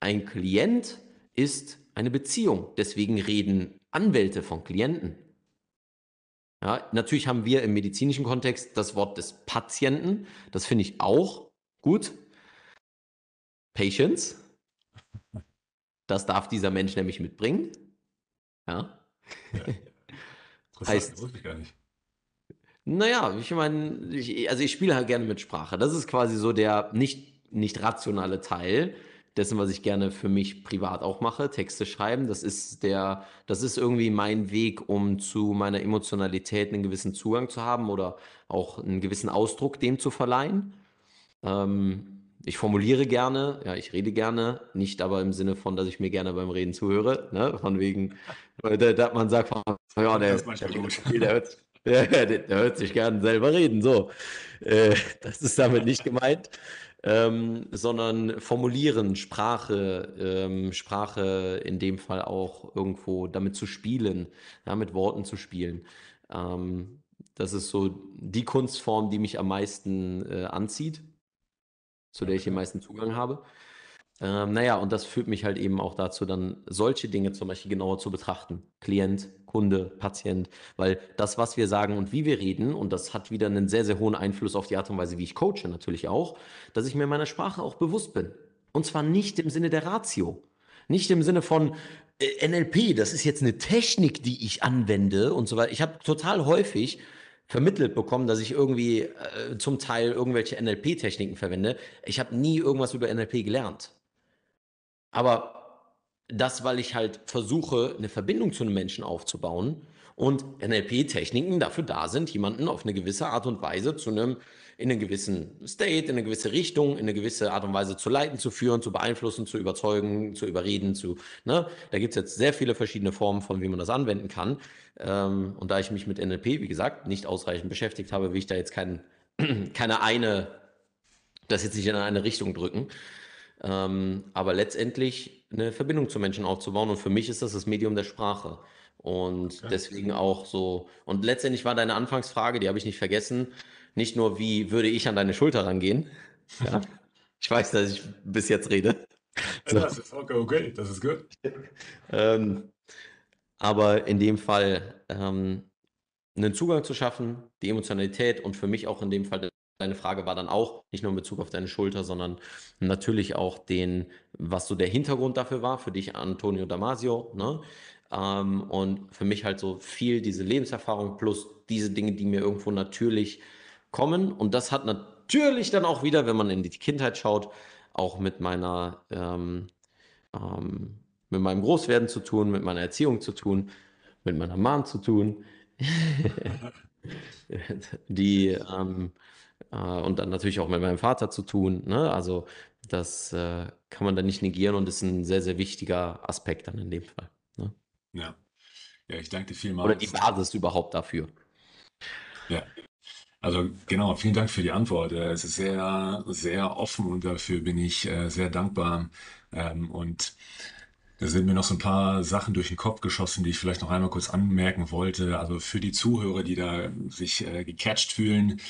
Ein Klient ist eine Beziehung. Deswegen reden Anwälte von Klienten. Ja, natürlich haben wir im medizinischen Kontext das Wort des Patienten. Das finde ich auch gut. Patience. Das darf dieser Mensch nämlich mitbringen. Ja. ja. (laughs) Das heißt, wusste ich gar nicht. Naja, ich meine, ich, also ich spiele halt gerne mit Sprache. Das ist quasi so der nicht, nicht rationale Teil dessen, was ich gerne für mich privat auch mache, Texte schreiben. Das ist der, das ist irgendwie mein Weg, um zu meiner Emotionalität einen gewissen Zugang zu haben oder auch einen gewissen Ausdruck dem zu verleihen. Ähm, ich formuliere gerne, ja, ich rede gerne, nicht aber im Sinne von, dass ich mir gerne beim Reden zuhöre, ne? von wegen, da, man sagt, ja, der, (laughs) der, hört, (laughs) der, der hört sich gern selber reden, so. Äh, das ist damit nicht gemeint ähm, sondern formulieren, Sprache, ähm, Sprache in dem Fall auch irgendwo damit zu spielen, ja, mit Worten zu spielen. Ähm, das ist so die Kunstform, die mich am meisten äh, anzieht, zu der ich den meisten Zugang habe. Ähm, naja, und das führt mich halt eben auch dazu, dann solche Dinge zum Beispiel genauer zu betrachten. Klient, Kunde, Patient, weil das, was wir sagen und wie wir reden, und das hat wieder einen sehr, sehr hohen Einfluss auf die Art und Weise, wie ich coache natürlich auch, dass ich mir meiner Sprache auch bewusst bin. Und zwar nicht im Sinne der Ratio. Nicht im Sinne von äh, NLP, das ist jetzt eine Technik, die ich anwende und so weiter. Ich habe total häufig vermittelt bekommen, dass ich irgendwie äh, zum Teil irgendwelche NLP-Techniken verwende. Ich habe nie irgendwas über NLP gelernt. Aber das, weil ich halt versuche, eine Verbindung zu einem Menschen aufzubauen und NLP-Techniken dafür da sind, jemanden auf eine gewisse Art und Weise zu einem, in einen gewissen State, in eine gewisse Richtung, in eine gewisse Art und Weise zu leiten, zu führen, zu beeinflussen, zu überzeugen, zu überreden, zu, ne? Da gibt es jetzt sehr viele verschiedene Formen von, wie man das anwenden kann. Ähm, und da ich mich mit NLP, wie gesagt, nicht ausreichend beschäftigt habe, will ich da jetzt kein, (clears throat) keine eine, das jetzt nicht in eine Richtung drücken. Ähm, aber letztendlich eine Verbindung zu Menschen aufzubauen. Und für mich ist das das Medium der Sprache. Und ja. deswegen auch so. Und letztendlich war deine Anfangsfrage, die habe ich nicht vergessen, nicht nur, wie würde ich an deine Schulter rangehen. (laughs) Ja. ich weiß, dass ich bis jetzt rede. So. Das ist okay, okay, das ist gut. (laughs) ähm, aber in dem Fall ähm, einen Zugang zu schaffen, die Emotionalität und für mich auch in dem Fall Deine Frage war dann auch nicht nur in Bezug auf deine Schulter, sondern natürlich auch den, was so der Hintergrund dafür war, für dich Antonio Damasio, ne? Ähm, und für mich halt so viel diese Lebenserfahrung plus diese Dinge, die mir irgendwo natürlich kommen. Und das hat natürlich dann auch wieder, wenn man in die Kindheit schaut, auch mit meiner, ähm, ähm, mit meinem Großwerden zu tun, mit meiner Erziehung zu tun, mit meiner Mom zu tun, (laughs) die ähm, äh, und dann natürlich auch mit meinem Vater zu tun. Ne? Also das äh, kann man dann nicht negieren und ist ein sehr, sehr wichtiger Aspekt dann in dem Fall. Ne? Ja. Ja, ich danke dir vielmals. Oder die Basis überhaupt dafür. Ja. Also genau, vielen Dank für die Antwort. Äh, es ist sehr, sehr offen und dafür bin ich äh, sehr dankbar. Ähm, und da sind mir noch so ein paar Sachen durch den Kopf geschossen, die ich vielleicht noch einmal kurz anmerken wollte. Also für die Zuhörer, die da sich äh, gecatcht fühlen,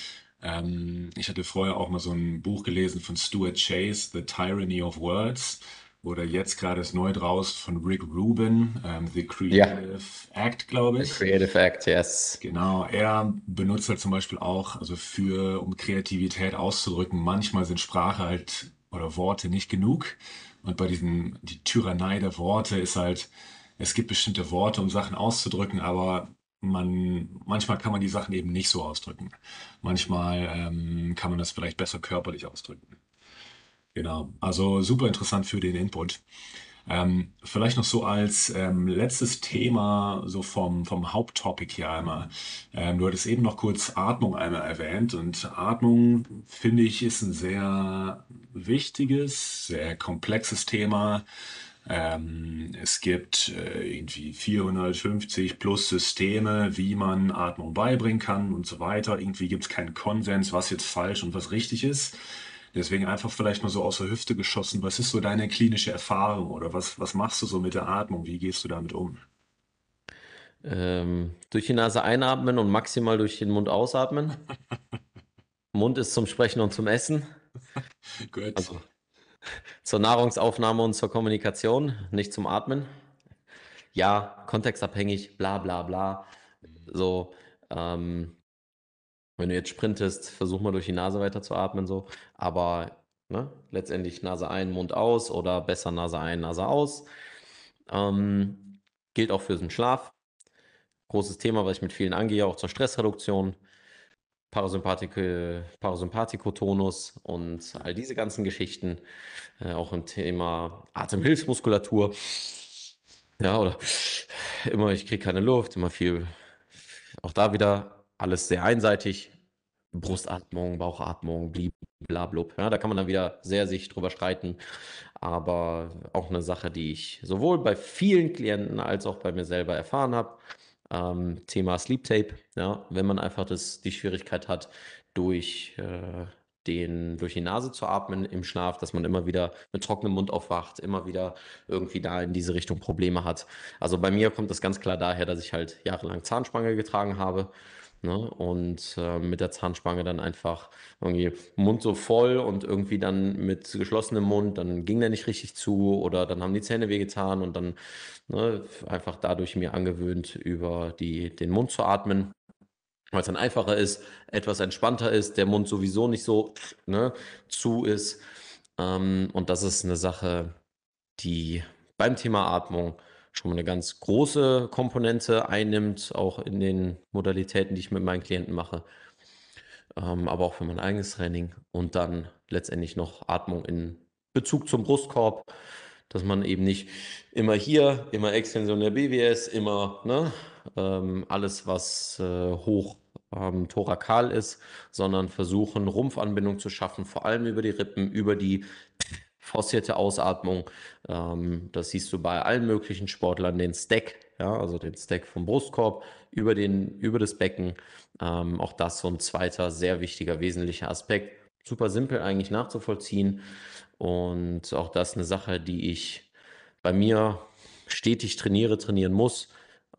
ähm, ich hatte vorher auch mal so ein Buch gelesen von Stuart Chase, The Tyranny of Words, oder jetzt gerade ist neu draus von Rick Rubin, ähm, The Creative Act, glaube ich. The Creative Act, yes. Genau, er benutzt halt zum Beispiel auch, also für, um Kreativität auszudrücken, manchmal sind Sprache halt oder Worte nicht genug. Und bei diesem, die Tyrannei der Worte ist halt, es gibt bestimmte Worte, um Sachen auszudrücken, aber man, manchmal kann man die Sachen eben nicht so ausdrücken. Manchmal ähm, kann man das vielleicht besser körperlich ausdrücken. Genau, also super interessant für den Input. Ähm, vielleicht noch so als ähm, letztes Thema, so vom, vom Haupttopic hier einmal. Ähm, du hattest eben noch kurz Atmung einmal erwähnt und Atmung, finde ich, ist ein sehr wichtiges, sehr komplexes Thema. Ähm, es gibt äh, irgendwie 450 plus Systeme, wie man Atmung beibringen kann und so weiter. Irgendwie gibt es keinen Konsens, was jetzt falsch und was richtig ist. Deswegen einfach vielleicht mal so aus der Hüfte geschossen. Was ist so deine klinische Erfahrung oder was, was machst du so mit der Atmung? Wie gehst du damit um? Ähm, durch die Nase einatmen und maximal durch den Mund ausatmen. (laughs) Mund ist zum Sprechen und zum Essen. Gut. Also zur Nahrungsaufnahme und zur Kommunikation, nicht zum Atmen. Ja, kontextabhängig, bla bla bla. So, ähm, wenn du jetzt sprintest, versuch mal durch die Nase weiter zu atmen, so. Aber ne, letztendlich Nase ein, Mund aus oder besser Nase ein, Nase aus. Ähm, gilt auch für den Schlaf. Großes Thema, was ich mit vielen angehe, auch zur Stressreduktion. Parasympathik Parasympathikotonus und all diese ganzen Geschichten. Äh, auch im Thema Atemhilfsmuskulatur. Ja, oder immer, ich kriege keine Luft, immer viel. Auch da wieder alles sehr einseitig. Brustatmung, Bauchatmung, blablub. Ja, da kann man dann wieder sehr sich drüber streiten. Aber auch eine Sache, die ich sowohl bei vielen Klienten als auch bei mir selber erfahren habe. Ähm, Thema Sleep Tape, ja, wenn man einfach das, die Schwierigkeit hat, durch, äh, den, durch die Nase zu atmen im Schlaf, dass man immer wieder mit trockenem Mund aufwacht, immer wieder irgendwie da in diese Richtung Probleme hat. Also bei mir kommt das ganz klar daher, dass ich halt jahrelang Zahnspange getragen habe Ne? Und äh, mit der Zahnspange dann einfach irgendwie Mund so voll und irgendwie dann mit geschlossenem Mund, dann ging der nicht richtig zu oder dann haben die Zähne wehgetan und dann ne, einfach dadurch mir angewöhnt, über die, den Mund zu atmen. Weil es dann einfacher ist, etwas entspannter ist, der Mund sowieso nicht so ne, zu ist. Ähm, und das ist eine Sache, die beim Thema Atmung schon mal eine ganz große Komponente einnimmt, auch in den Modalitäten, die ich mit meinen Klienten mache, ähm, aber auch für mein eigenes Training und dann letztendlich noch Atmung in Bezug zum Brustkorb, dass man eben nicht immer hier, immer Extension der BWS, immer ne, ähm, alles, was äh, hoch ähm, thorakal ist, sondern versuchen, Rumpfanbindung zu schaffen, vor allem über die Rippen, über die forcierte Ausatmung. Ähm, das siehst du bei allen möglichen Sportlern, den Stack, ja, also den Stack vom Brustkorb über, den, über das Becken. Ähm, auch das so ein zweiter sehr wichtiger, wesentlicher Aspekt. Super simpel eigentlich nachzuvollziehen und auch das eine Sache, die ich bei mir stetig trainiere, trainieren muss,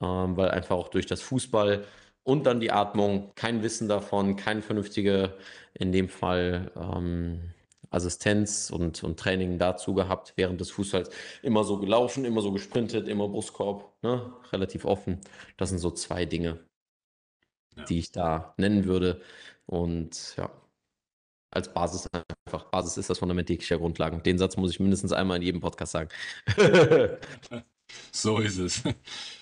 ähm, weil einfach auch durch das Fußball und dann die Atmung, kein Wissen davon, kein vernünftige, in dem Fall ähm, Assistenz und, und Training dazu gehabt, während des Fußballs immer so gelaufen, immer so gesprintet, immer Brustkorb, ne? relativ offen. Das sind so zwei Dinge, ja. die ich da nennen würde. Und ja, als Basis einfach, Basis ist das Fundament jeglicher Grundlagen. Den Satz muss ich mindestens einmal in jedem Podcast sagen. (laughs) so ist es.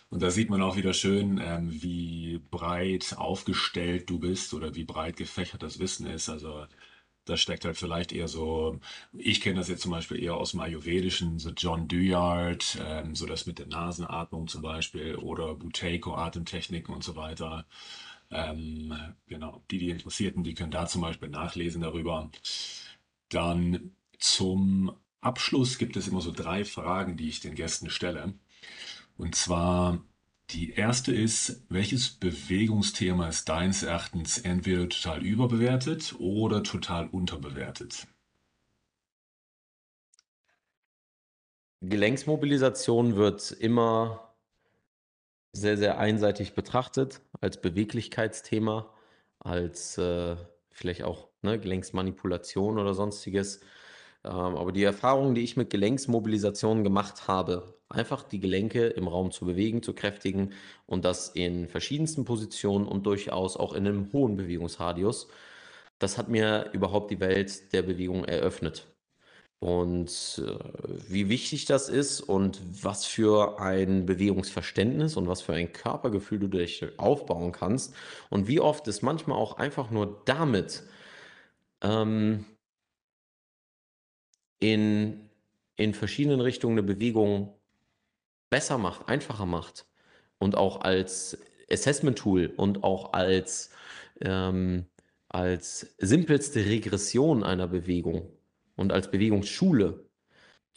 Und da sieht man auch wieder schön, ähm, wie breit aufgestellt du bist oder wie breit gefächert das Wissen ist. Also das steckt halt vielleicht eher so, ich kenne das jetzt zum Beispiel eher aus dem Ayurvedischen, so John Duyard, ähm, so das mit der Nasenatmung zum Beispiel oder Buteiko, Atemtechniken und so weiter. Ähm, genau, die, die Interessierten, die können da zum Beispiel nachlesen darüber. Dann zum Abschluss gibt es immer so drei Fragen, die ich den Gästen stelle. Und zwar, die erste ist, welches Bewegungsthema ist deines Erachtens entweder total überbewertet oder total unterbewertet? Gelenksmobilisation wird immer sehr, sehr einseitig betrachtet als Beweglichkeitsthema, als äh, vielleicht auch ne, Gelenksmanipulation oder sonstiges. Ähm, aber die Erfahrungen, die ich mit Gelenksmobilisation gemacht habe, einfach die Gelenke im Raum zu bewegen, zu kräftigen und das in verschiedensten Positionen und durchaus auch in einem hohen Bewegungsradius. Das hat mir überhaupt die Welt der Bewegung eröffnet. und äh, wie wichtig das ist und was für ein Bewegungsverständnis und was für ein Körpergefühl du dich aufbauen kannst und wie oft es manchmal auch einfach nur damit ähm, in, in verschiedenen Richtungen eine Bewegung besser macht, einfacher macht und auch als Assessment-Tool und auch als, ähm, als simpelste Regression einer Bewegung und als Bewegungsschule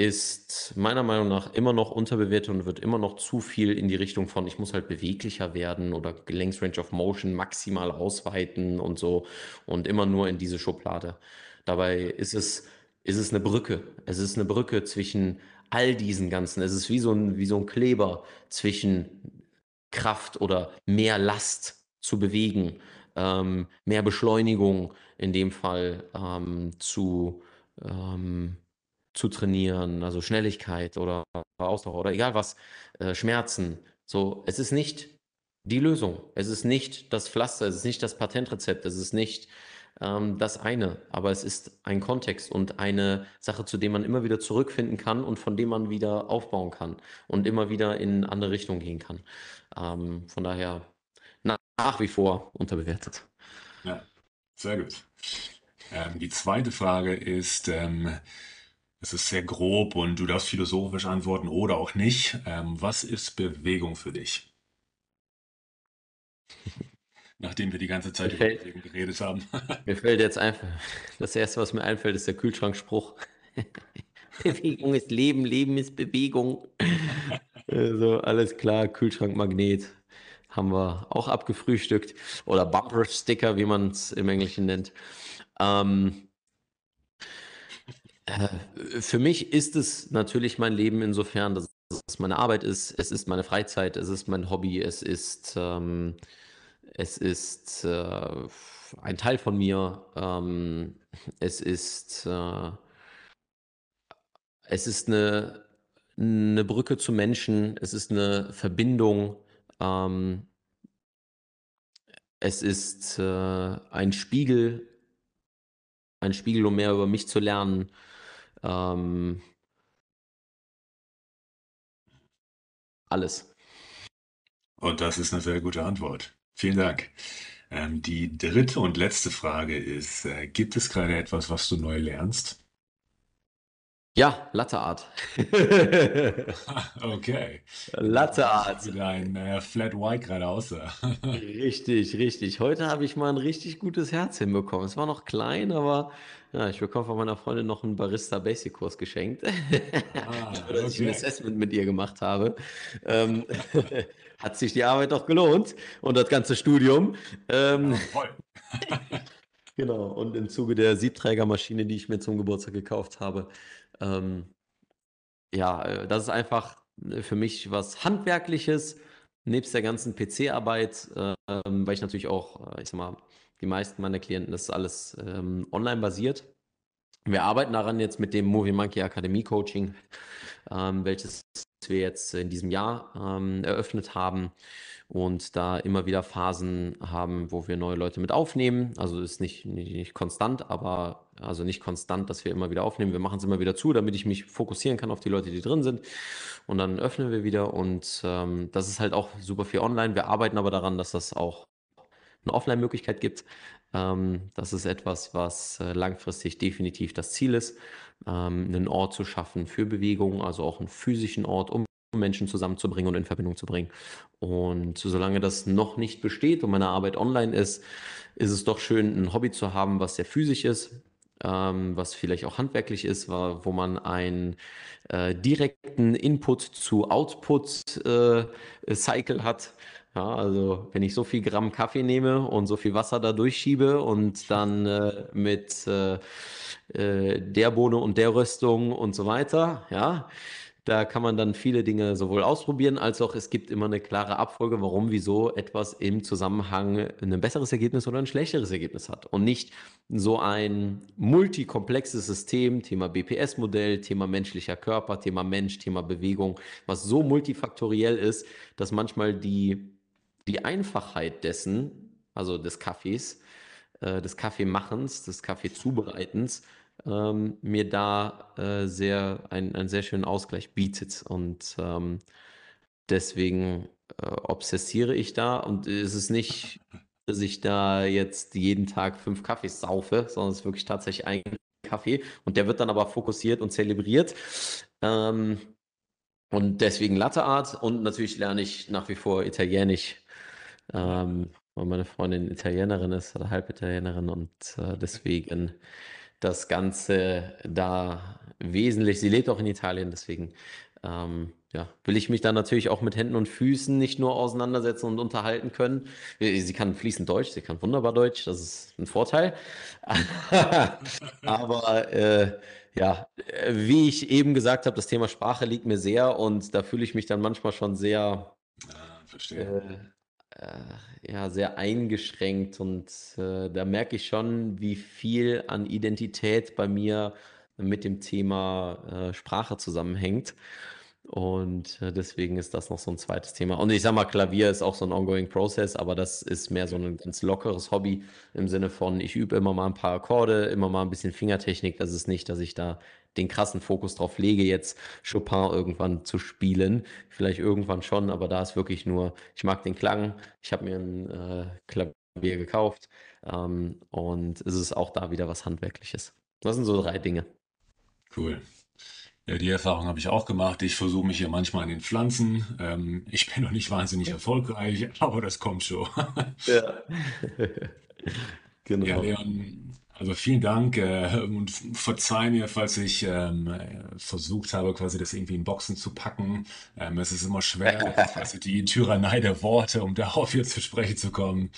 ist meiner Meinung nach immer noch unterbewertet und wird immer noch zu viel in die Richtung von, ich muss halt beweglicher werden oder Gelenksrange of Motion maximal ausweiten und so und immer nur in diese Schublade. Dabei ist es, ist es eine Brücke. Es ist eine Brücke zwischen all diesen ganzen. Es ist wie so ein, wie so ein Kleber zwischen Kraft oder mehr Last zu bewegen, ähm, mehr Beschleunigung in dem Fall ähm, zu ähm, zu trainieren, also Schnelligkeit oder Ausdauer oder egal was, äh, Schmerzen. So, es ist nicht die Lösung. Es ist nicht das Pflaster, es ist nicht das Patentrezept, es ist nicht ähm, das eine, aber es ist ein Kontext und eine Sache, zu dem man immer wieder zurückfinden kann und von dem man wieder aufbauen kann und immer wieder in andere Richtungen gehen kann. Ähm, von daher nach, nach wie vor unterbewertet. Ja, sehr gut. Ähm, die zweite Frage ist, ähm, es ist sehr grob und du darfst philosophisch antworten oder auch nicht. Ähm, was ist Bewegung für dich? (laughs) Nachdem wir die ganze Zeit über Bewegung geredet haben. (laughs) mir fällt jetzt einfach, das erste, was mir einfällt, ist der Kühlschrankspruch. (laughs) Bewegung ist Leben, Leben ist Bewegung. Also alles klar, Kühlschrankmagnet haben wir auch abgefrühstückt. Oder Bumper Sticker, wie man es im Englischen nennt. Ähm, äh, für mich ist es natürlich mein Leben insofern, dass es meine Arbeit ist, es ist meine Freizeit, es ist mein Hobby, es ist, ähm, es ist äh, ein Teil von mir, ähm, es ist, äh, es ist eine, eine Brücke zu Menschen, es ist eine Verbindung, ähm, es ist äh, ein Spiegel ein Spiegel, um mehr über mich zu lernen. Ähm, alles. Und das ist eine sehr gute Antwort. Vielen Dank. Ähm, die dritte und letzte Frage ist, äh, gibt es gerade etwas, was du neu lernst? Ja, Latte Art. (laughs) okay. Latte Art. Wie dein äh, Flat White gerade aussah. (laughs) richtig, richtig. Heute habe ich mal ein richtig gutes Herz hinbekommen. Es war noch klein, aber ja, ich bekomme von meiner Freundin noch einen Barista Basic Kurs geschenkt. (laughs) Ah, Dass ich ein Assessment mit ihr gemacht habe. Ähm, hat sich die Arbeit doch gelohnt und das ganze Studium. Ähm, ja, voll. Genau. Und im Zuge der Siebträgermaschine, die ich mir zum Geburtstag gekauft habe, ähm, ja, äh, das ist einfach äh, für mich was Handwerkliches, nebst der ganzen PC-Arbeit, ähm, weil ich natürlich auch, äh, ich sag mal, die meisten meiner Klienten, das ist alles ähm, online basiert. Wir arbeiten daran jetzt mit dem Movie Monkey Akademie Coaching, ähm, welches wir jetzt in diesem Jahr ähm, eröffnet haben und da immer wieder Phasen haben, wo wir neue Leute mit aufnehmen. Also ist nicht, nicht, nicht konstant, aber also nicht konstant, dass wir immer wieder aufnehmen. Wir machen es immer wieder zu, damit ich mich fokussieren kann auf die Leute, die drin sind. Und dann öffnen wir wieder und ähm, das ist halt auch super viel online. Wir arbeiten aber daran, dass das auch eine Offline-Möglichkeit gibt. Ähm, das ist etwas, was äh, langfristig definitiv das Ziel ist, ähm, einen Ort zu schaffen für Bewegung, also auch einen physischen Ort, um Menschen zusammenzubringen und in Verbindung zu bringen. Und solange das noch nicht besteht und meine Arbeit online ist, ist es doch schön, ein Hobby zu haben, was sehr physisch ist, ähm, was vielleicht auch handwerklich ist, wo man einen äh, direkten Input zu Output-Cycle äh, hat. Ja, also wenn ich so viel Gramm Kaffee nehme und so viel Wasser da durchschiebe und dann äh, mit äh, äh, der Bohne und der Röstung und so weiter, ja, da kann man dann viele Dinge sowohl ausprobieren, als auch es gibt immer eine klare Abfolge, warum, wieso etwas im Zusammenhang ein besseres Ergebnis oder ein schlechteres Ergebnis hat. Und nicht so ein multikomplexes System, Thema BPS-Modell, Thema menschlicher Körper, Thema Mensch, Thema Bewegung, was so multifaktoriell ist, dass manchmal die, die Einfachheit dessen, also des Kaffees, äh, des Kaffeemachens, des Kaffeezubereitens, ähm, mir da äh, sehr ein, einen sehr schönen Ausgleich bietet. Und ähm, deswegen äh, obsessiere ich da. Und es ist nicht, dass ich da jetzt jeden Tag fünf Kaffees saufe, sondern es ist wirklich tatsächlich ein Kaffee. Und der wird dann aber fokussiert und zelebriert. Ähm, und deswegen Latte Art. Und natürlich lerne ich nach wie vor Italienisch. Ähm, weil meine Freundin Italienerin ist oder Halbitalienerin und äh, deswegen das Ganze da wesentlich, sie lebt auch in Italien, deswegen ähm, ja, will ich mich da natürlich auch mit Händen und Füßen nicht nur auseinandersetzen und unterhalten können. Äh, sie kann fließend Deutsch, sie kann wunderbar Deutsch, das ist ein Vorteil. (laughs) Aber äh, ja, wie ich eben gesagt habe, das Thema Sprache liegt mir sehr und da fühle ich mich dann manchmal schon sehr, Ah, verstehe. äh, äh, ja, sehr eingeschränkt und äh, da merke ich schon, wie viel an Identität bei mir mit dem Thema äh, Sprache zusammenhängt. Und äh, deswegen ist das noch so ein zweites Thema. Und ich sag mal, Klavier ist auch so ein ongoing Process, aber das ist mehr so ein ganz lockeres Hobby im Sinne von, ich übe immer mal ein paar Akkorde, immer mal ein bisschen Fingertechnik. Das ist nicht, dass ich da den krassen Fokus drauf lege, jetzt Chopin irgendwann zu spielen. Vielleicht irgendwann schon, aber da ist wirklich nur, ich mag den Klang. Ich habe mir ein äh, Klavier gekauft ähm, und es ist auch da wieder was Handwerkliches. Das sind so drei Dinge. Cool. Ja, die Erfahrung habe ich auch gemacht. Ich versuche mich hier manchmal an den Pflanzen. Ähm, ich bin noch nicht wahnsinnig erfolgreich, (laughs) aber das kommt schon. Ja. (laughs) Ja, Genau. Leon, also vielen Dank äh, und verzeih mir, falls ich ähm, äh, versucht habe, quasi das irgendwie in Boxen zu packen. Ähm, es ist immer schwer, (laughs) quasi die Tyrannei der Worte, um darauf hier zu sprechen zu kommen.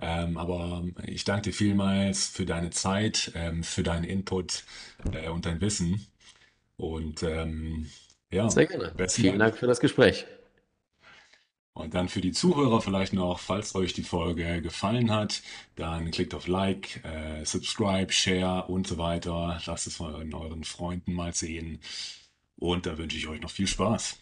Ähm, aber ich danke dir vielmals für deine Zeit, ähm, für deinen Input äh, und dein Wissen. Und ähm, ja, Sehr gerne. Vielen Dank. Für das Gespräch. Und dann für die Zuhörer vielleicht noch, falls euch die Folge gefallen hat, dann klickt auf Like, äh, Subscribe, Share und so weiter. Lasst es in euren Freunden mal sehen. Und da wünsche ich euch noch viel Spaß.